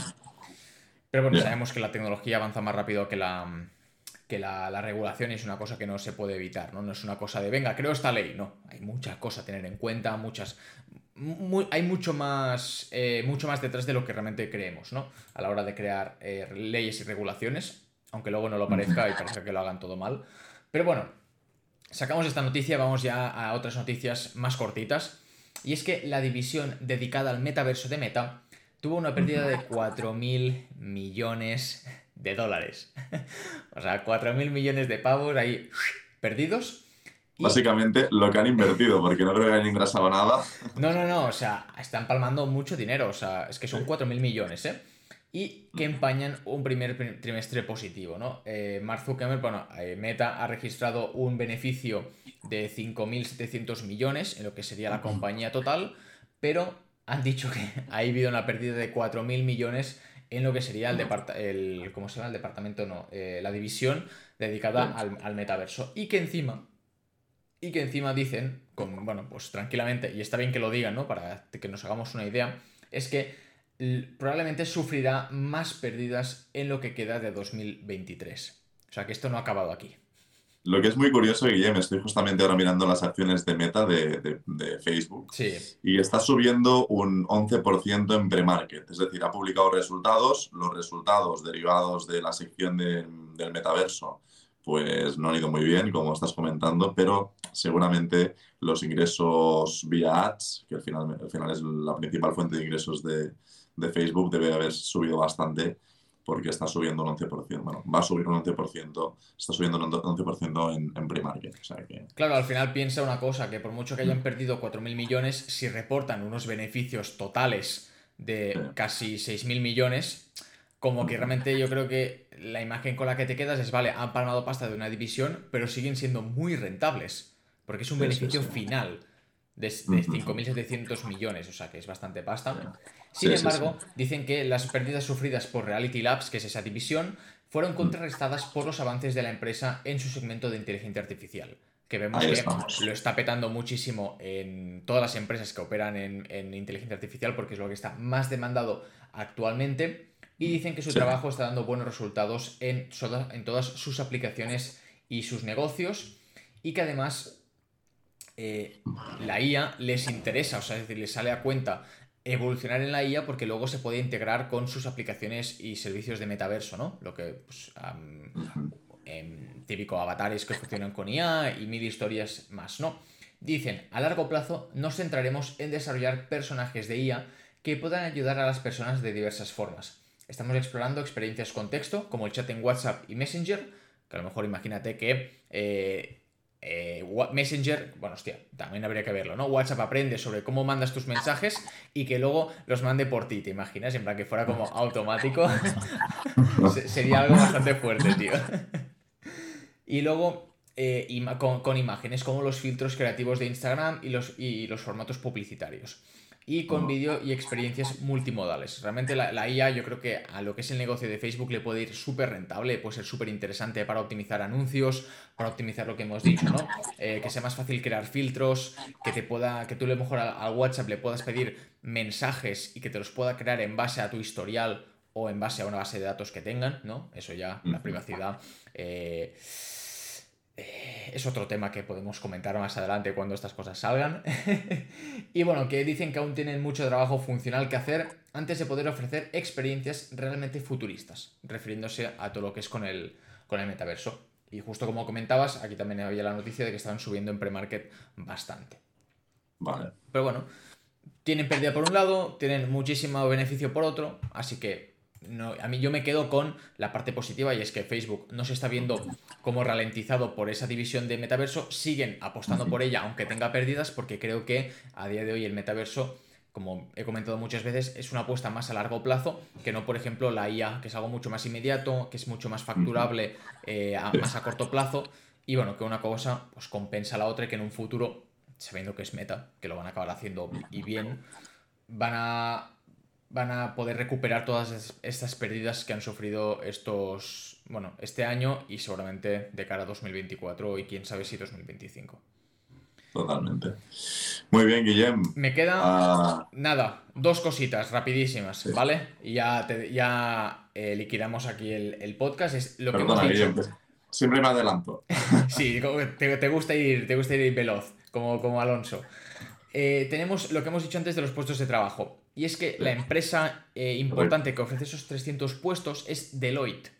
Pero bueno, sabemos que la tecnología avanza más rápido que la, que la, regulación es una cosa que no se puede evitar, ¿no? No es una cosa de, venga, creo esta ley. No, hay muchas cosas a tener en cuenta, muchas, hay mucho más, eh, mucho más detrás de lo que realmente creemos, ¿no? A la hora de crear eh, leyes y regulaciones, aunque luego no lo parezca y parezca que lo hagan todo mal. Pero bueno, sacamos esta noticia, vamos ya a otras noticias más cortitas. Y es que la división dedicada al metaverso de Meta tuvo una pérdida de 4.000 millones de dólares. [LAUGHS] o sea, 4.000 millones de pavos ahí perdidos Básicamente lo que han invertido, porque no creo que hayan ingresado nada. No, no, no, o sea, están palmando mucho dinero, o sea, es que son 4.000 millones, ¿eh? Y que empañan un primer trimestre positivo, ¿no? Eh, Mark Zuckerberg, bueno, eh, Meta ha registrado un beneficio de 5.700 millones en lo que sería la compañía total, pero han dicho que [LAUGHS] ha habido una pérdida de 4.000 millones en lo que sería el, el ¿cómo se llama? El departamento, no, eh, la división dedicada al, al metaverso. Y que encima y que encima dicen, con, bueno, pues tranquilamente, y está bien que lo digan, ¿no? Para que nos hagamos una idea, es que probablemente sufrirá más pérdidas en lo que queda de 2023. O sea que esto no ha acabado aquí. Lo que es muy curioso, Guillem, estoy justamente ahora mirando las acciones de Meta de, Facebook. Sí. Y está subiendo un 11% en pre-market. Es decir, ha publicado resultados, los resultados derivados de la sección del metaverso pues no han ido muy bien, como estás comentando, pero seguramente los ingresos vía ads, que al final, al final es la principal fuente de ingresos de, Facebook, debe haber subido bastante porque está subiendo un 11%. Bueno, va a subir un 11%, está subiendo un 11% en, en pre-market. Claro, al final piensa una cosa, que por mucho que hayan perdido 4.000 millones, si reportan unos beneficios totales de casi 6.000 millones, como que realmente yo creo que la imagen con la que te quedas es, vale, han palmado pasta de una división, pero siguen siendo muy rentables, porque es un beneficio final de, 5.700 millones, o sea que es bastante pasta. Sin embargo, dicen que las pérdidas sufridas por Reality Labs, que es esa división, fueron contrarrestadas por los avances de la empresa en su segmento de inteligencia artificial que vemos que lo está petando muchísimo en todas las empresas que operan en, inteligencia artificial porque es lo que está más demandado actualmente y dicen que su trabajo está dando buenos resultados en, en, todas sus aplicaciones y sus negocios y que además eh, la IA les interesa, o sea, es decir, les sale a cuenta evolucionar en la IA porque luego se puede integrar con sus aplicaciones y servicios de metaverso, ¿no? Lo que pues, típico avatares que funcionan con IA y mil historias más, ¿no? Dicen, a largo plazo nos centraremos en desarrollar personajes de IA que puedan ayudar a las personas de diversas formas. Estamos explorando experiencias con texto, como el chat en WhatsApp y Messenger, que a lo mejor imagínate que eh, eh, Messenger, bueno, hostia, también habría que verlo, ¿no? WhatsApp aprende sobre cómo mandas tus mensajes y que luego los mande por ti, ¿te imaginas? En plan que fuera como automático. [LAUGHS] Sería algo bastante fuerte, tío. Y luego eh, con, imágenes, como los filtros creativos de Instagram y los, y los formatos publicitarios. Y con vídeo y experiencias multimodales. Realmente la, IA yo creo que a lo que es el negocio de Facebook le puede ir súper rentable, puede ser súper interesante para optimizar anuncios, para optimizar lo que hemos dicho, ¿no? Eh, que sea más fácil crear filtros, que te pueda, que tú le mejor al, WhatsApp le puedas pedir mensajes y que te los pueda crear en base a tu historial o en base a una base de datos que tengan, ¿no? Eso ya, la privacidad. Eh, eh, es otro tema que podemos comentar más adelante cuando estas cosas salgan. [LAUGHS] y bueno, que dicen que aún tienen mucho trabajo funcional que hacer antes de poder ofrecer experiencias realmente futuristas, refiriéndose a todo lo que es con el, con el metaverso. Y justo como comentabas, aquí también había la noticia de que estaban subiendo en premarket bastante. Vale. Pero bueno, tienen pérdida por un lado, tienen muchísimo beneficio por otro, así que a mí yo me quedo con la parte positiva y es que Facebook no se está viendo como ralentizado por esa división de metaverso, siguen apostando por ella aunque tenga pérdidas porque creo que a día de hoy el metaverso, como he comentado muchas veces, es una apuesta más a largo plazo que no, por ejemplo, la IA, que es algo mucho más inmediato, que es mucho más facturable, eh, más a corto plazo. Y bueno, que una cosa pues compensa a la otra y que en un futuro, sabiendo que es meta, que lo van a acabar haciendo y bien, van a van a poder recuperar todas estas pérdidas que han sufrido estos, bueno, este año y seguramente de cara a 2024 y quién sabe si 2025. Totalmente. Muy bien, Guillem. Me queda ah. nada, dos cositas rapidísimas, ¿vale? Y ya, ya eh, liquidamos aquí el, podcast. Es lo que hemos dicho. siempre me adelanto. [LAUGHS] sí, te, gusta ir, te gusta ir veloz, como, como Alonso. Eh, tenemos lo que hemos dicho antes de los puestos de trabajo. Y es que la empresa eh, importante que ofrece esos 300 puestos es Deloitte.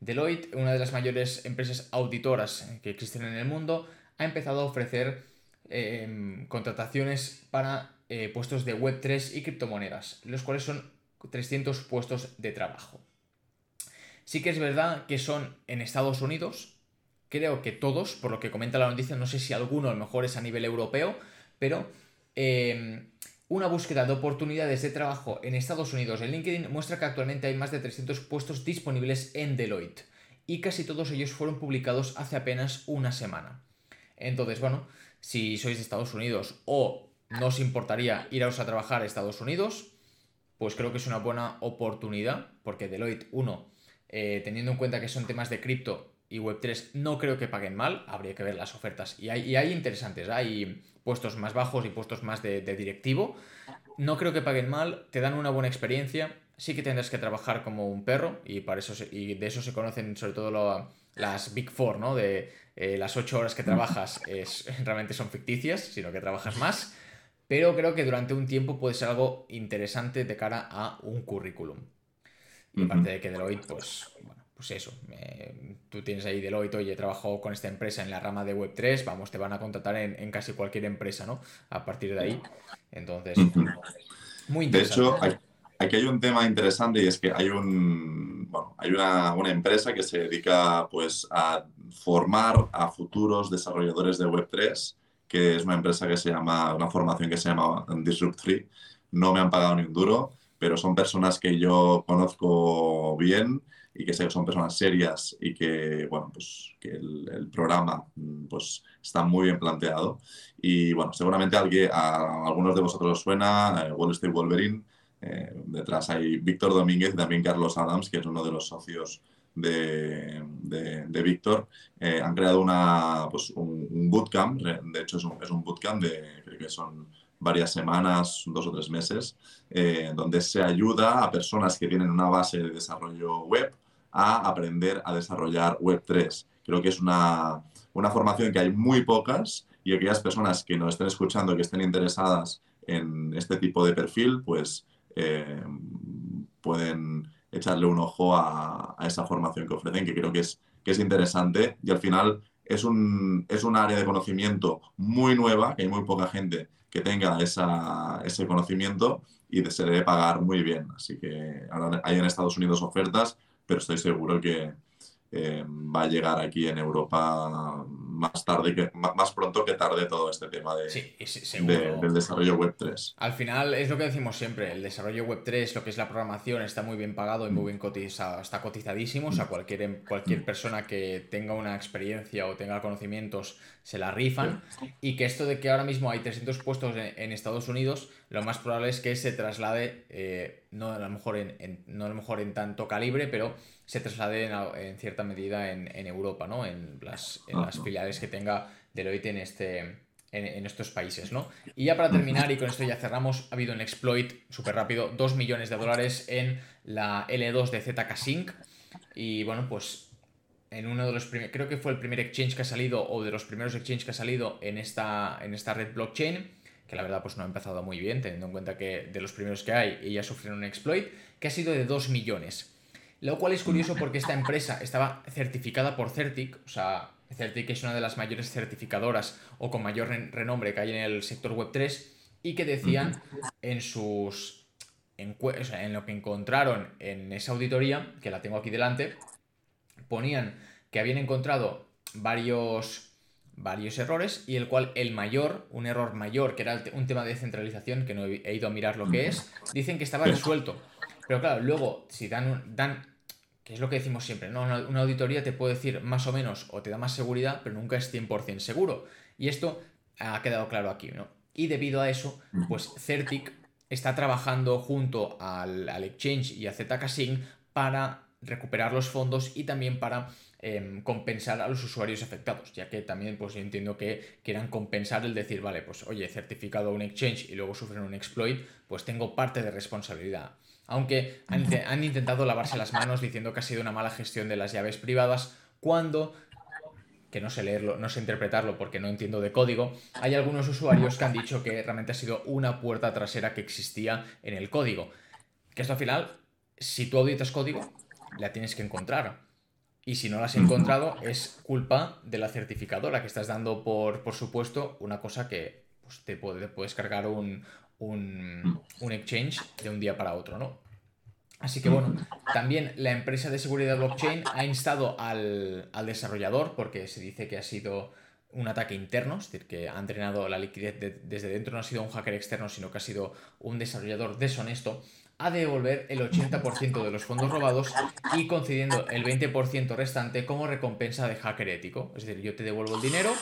Deloitte, una de las mayores empresas auditoras que existen en el mundo, ha empezado a ofrecer em, contrataciones para eh, puestos de Web3 y criptomonedas, los cuales son 300 puestos de trabajo. Sí que es verdad que son en Estados Unidos, creo que todos, por lo que comenta la noticia, no sé si alguno a lo mejor es a nivel europeo, pero em, una búsqueda de oportunidades de trabajo en Estados Unidos en LinkedIn muestra que actualmente hay más de 300 puestos disponibles en Deloitte y casi todos ellos fueron publicados hace apenas una semana. Entonces, bueno, si sois de Estados Unidos o no os importaría iros a trabajar a Estados Unidos, pues creo que es una buena oportunidad porque Deloitte, uno, eh, teniendo en cuenta que son temas de cripto y Web3, no creo que paguen mal, habría que ver las ofertas. Y hay, y hay interesantes, hay puestos más bajos y puestos más de, directivo. No creo que paguen mal, te dan una buena experiencia. Sí que tendrás que trabajar como un perro y, para eso y de eso se conocen sobre todo las Big Four, ¿no? De eh, las ocho horas que trabajas [LAUGHS] es, realmente son ficticias, sino que trabajas más. Pero creo que durante un tiempo puede ser algo interesante de cara a un currículum. Y aparte de que Deloitte, pues, bueno, pues eso, tú tienes ahí Deloitte, oye, trabajo con esta empresa en la rama de Web3, vamos, te van a contratar en, casi cualquier empresa, ¿no? A partir de ahí. Entonces, muy interesante. De hecho, aquí hay un tema interesante y es que hay un, bueno, hay una, una, empresa que se dedica pues a formar a futuros desarrolladores de Web3, que es una empresa que se llama, una formación que se llama Disrupt 3. No me han pagado ni un duro, pero son personas que yo conozco bien y que son personas serias y que, bueno, pues que el, programa mm, pues está muy bien planteado. Y bueno, seguramente a, alguien, a algunos de vosotros os suena eh, Wall Street Wolverine. Eh, detrás hay Víctor Domínguez y también Carlos Adams, que es uno de los socios de, de, Víctor. Eh, han creado una, pues un, bootcamp, de hecho es un, es un bootcamp de, creo que son varias semanas, dos o tres meses, donde se ayuda a personas que tienen una base de desarrollo web a aprender a desarrollar Web3. Creo que es una, una formación que hay muy pocas y aquellas personas que nos estén escuchando, que estén interesadas en este tipo de perfil, pues eh, pueden echarle un ojo a, esa formación que ofrecen, que creo que es, que es interesante y al final es un, es un área de conocimiento muy nueva, que hay muy poca gente que tenga esa, ese conocimiento y se debe pagar muy bien. Así que ahora hay en Estados Unidos ofertas pero estoy seguro que eh, va a llegar aquí en Europa más tarde que más pronto que tarde todo este tema de, del desarrollo web 3. Al final es lo que decimos siempre, el desarrollo web 3, lo que es la programación, está muy bien pagado y muy bien cotizado, está cotizadísimo, o sea, cualquier, cualquier persona que tenga una experiencia o tenga conocimientos se la rifan. Y que esto de que ahora mismo hay 300 puestos en, Estados Unidos, lo más probable es que se traslade, eh, no, a lo mejor en, no a lo mejor en tanto calibre, pero se traslade en, cierta medida en, Europa, ¿no? En las, las filiales que tenga Deloitte en, este, en, estos países, ¿no? Y ya para terminar, y con esto ya cerramos, ha habido un exploit súper rápido, 2 millones de dólares en la L2 de ZK Sync. Y bueno, pues en uno de los primeros, creo que fue el primer exchange que ha salido, o de los primeros exchanges que ha salido en esta, en esta red blockchain, que la verdad pues no ha empezado muy bien, teniendo en cuenta que de los primeros que hay, ya sufrieron un exploit, que ha sido de 2 millones. Lo cual es curioso porque esta empresa estaba certificada por Certic, o sea, Certic es una de las mayores certificadoras o con mayor renombre que hay en el sector Web3 y que decían en sus en, en lo que encontraron en esa auditoría, que la tengo aquí delante, ponían que habían encontrado varios varios errores y el cual el mayor, un error mayor, que era un tema de centralización, que no he ido a mirar lo que es, dicen que estaba resuelto. Pero claro, luego, si dan, dan que es lo que decimos siempre, ¿no? Una, auditoría te puede decir más o menos o te da más seguridad, pero nunca es 100% seguro. Y esto ha quedado claro aquí, ¿no? Y debido a eso, pues Certic está trabajando junto al, Exchange y a ZK para recuperar los fondos y también para em, compensar a los usuarios afectados, ya que también pues yo entiendo que quieran compensar el decir, vale, pues oye, he certificado un exchange y luego sufren un exploit, pues tengo parte de responsabilidad. Aunque han, intentado lavarse las manos diciendo que ha sido una mala gestión de las llaves privadas, cuando que no sé leerlo, no sé interpretarlo porque no entiendo de código, hay algunos usuarios que han dicho que realmente ha sido una puerta trasera que existía en el código. Que esto al final, si tú auditas código, la tienes que encontrar. Y si no la has encontrado, es culpa de la certificadora que estás dando por, por supuesto una cosa que pues, te, puedes cargar un, un, exchange de un día para otro, ¿no? Así que bueno, también la empresa de seguridad blockchain ha instado al, desarrollador, porque se dice que ha sido un ataque interno, es decir, que ha entrenado la liquidez desde dentro, no ha sido un hacker externo, sino que ha sido un desarrollador deshonesto, a devolver el 80% de los fondos robados y concediendo el 20% restante como recompensa de hacker ético. Es decir, yo te devuelvo el dinero.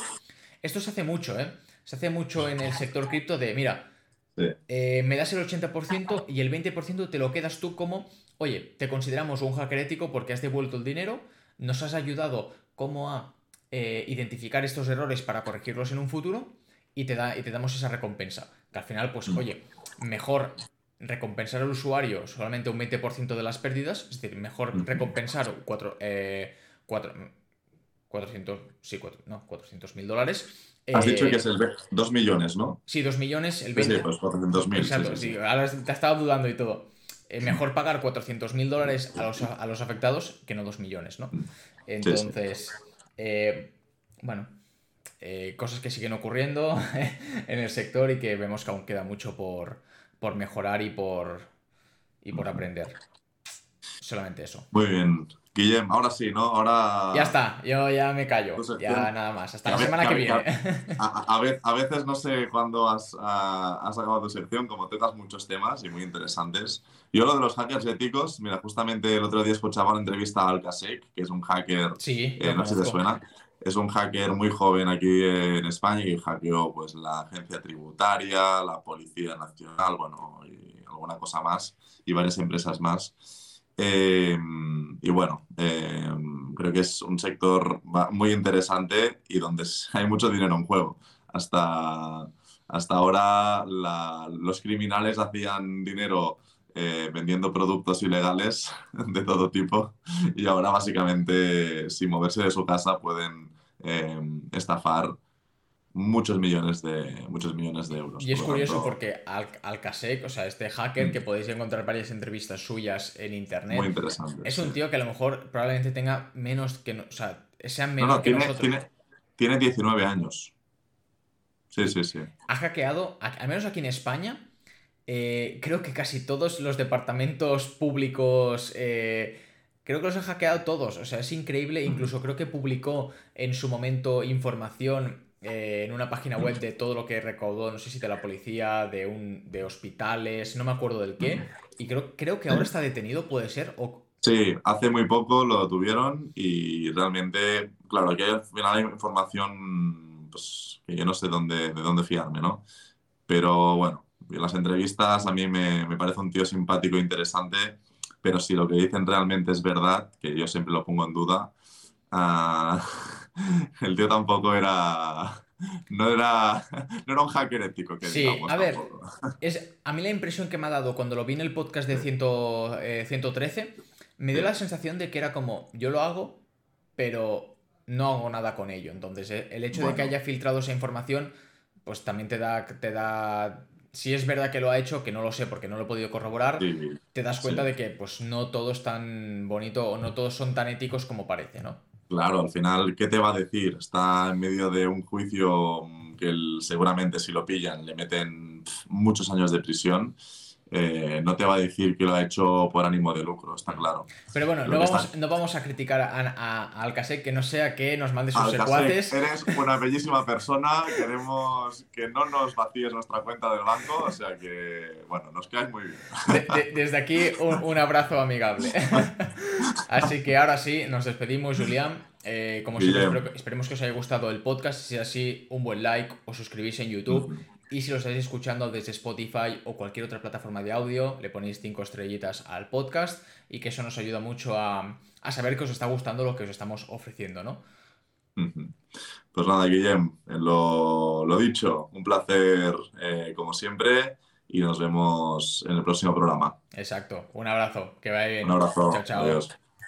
Esto se hace mucho, ¿eh? Se hace mucho en el sector cripto de, mira, eh, me das el 80% y el 20% te lo quedas tú como, oye, te consideramos un hacker ético porque has devuelto el dinero, nos has ayudado como a eh, identificar estos errores para corregirlos en un futuro y te, da, y te damos esa recompensa. Que al final, pues, mm. oye, mejor recompensar al usuario solamente un 20% de las pérdidas, es decir, mejor recompensar 4, 400, sí, 4, no, 400 mil dólares Has dicho eh, que es el 2 millones, ¿no? Sí, 2 millones, el 20. Sí, pues 400 mil. Exacto, sí, ahora te estaba dudando y todo. Eh, [LAUGHS] mejor pagar 400 mil dólares a los, afectados que no 2 millones, ¿no? Entonces, eh, bueno, cosas que siguen ocurriendo [LAUGHS] en el sector y que vemos que aún queda mucho por, mejorar y por, y por aprender. Solamente eso. Muy bien. Guillem, ahora sí, ¿no? Ahora. Ya está, yo ya me callo. Ya nada más. Hasta la semana que, viene. A, veces no sé cuándo has, has, acabado tu sección, como tocas muchos temas y muy interesantes. Yo lo de los hackers éticos, mira, justamente el otro día escuchaba una entrevista a Alcasec, que es un hacker. Sí. Eh, no sé si te suena. Es un hacker muy joven aquí en España y hackeó pues, la agencia tributaria, la Policía Nacional, bueno, y alguna cosa más, y varias empresas más. Eh, y bueno, eh, creo que es un sector muy interesante y donde [LAUGHS] hay mucho dinero en juego. Hasta, hasta ahora los criminales hacían dinero eh, vendiendo productos ilegales [LAUGHS] de todo tipo y ahora básicamente sin moverse de su casa pueden estafar muchos millones de, muchos millones de euros. Y es curioso porque Al Alcasec, o sea, este hacker, que mm. podéis encontrar varias entrevistas suyas en internet, Muy interesante, es un tío que a lo mejor probablemente tenga menos que... O sea, sea menos que tiene, nosotros. Tiene, tiene 19 años. Sí, sí, sí. Ha hackeado, al menos aquí en España, eh, creo que casi todos los departamentos públicos... Eh, creo que los ha hackeado todos, o sea, es increíble, incluso creo que publicó en su momento información eh, en una página web de todo lo que recaudó, no sé si de la policía, de, un, de hospitales, no me acuerdo del qué, y creo, creo que ahora está detenido, puede ser. O... Sí, hace muy poco lo tuvieron y realmente, claro, aquí al final hay información pues, que yo no sé dónde, de dónde fiarme, ¿no? Pero bueno, en las entrevistas a mí me, me parece un tío simpático e interesante, pero si lo que dicen realmente es verdad, que yo siempre lo pongo en duda, uh, [LAUGHS] el tío tampoco era. No era, no era un hacker ético. Que sí, a ver, es, a mí la impresión que me ha dado cuando lo vi en el podcast de 113, eh, me dio la sensación de que era como, yo lo hago, pero no hago nada con ello. Entonces, eh, el hecho de que haya filtrado esa información, pues también te da, te da si es verdad que lo ha hecho, que no lo sé porque no lo he podido corroborar, te das cuenta de que pues no todo es tan bonito o no todos son tan éticos como parece, ¿no? Claro, al final, ¿qué te va a decir? Está en medio de un juicio que seguramente si lo pillan le meten muchos años de prisión. Eh, no te va a decir que lo ha hecho por ánimo de lucro, está claro. Pero bueno, no vamos, no vamos, a criticar a, a, que no sea que nos mande sus secuaces. Eres [LAUGHS] una bellísima persona, queremos que no nos vacíes nuestra cuenta del banco, o sea que, bueno, nos caes muy bien. desde aquí, un, abrazo amigable. [LAUGHS] Así que ahora sí, nos despedimos, Julián. Eh, como siempre, esperemos que os haya gustado el podcast. Si es así, un buen like o suscribís en YouTube. Y si lo estáis escuchando desde Spotify o cualquier otra plataforma de audio, le ponéis cinco estrellitas al podcast y que eso nos ayuda mucho a, saber que os está gustando lo que os estamos ofreciendo, ¿no? Pues nada, Guillem, lo, lo dicho, un placer eh, como siempre y nos vemos en el próximo programa. Exacto, un abrazo, que vaya bien. Un abrazo. Chao, chao. Adiós.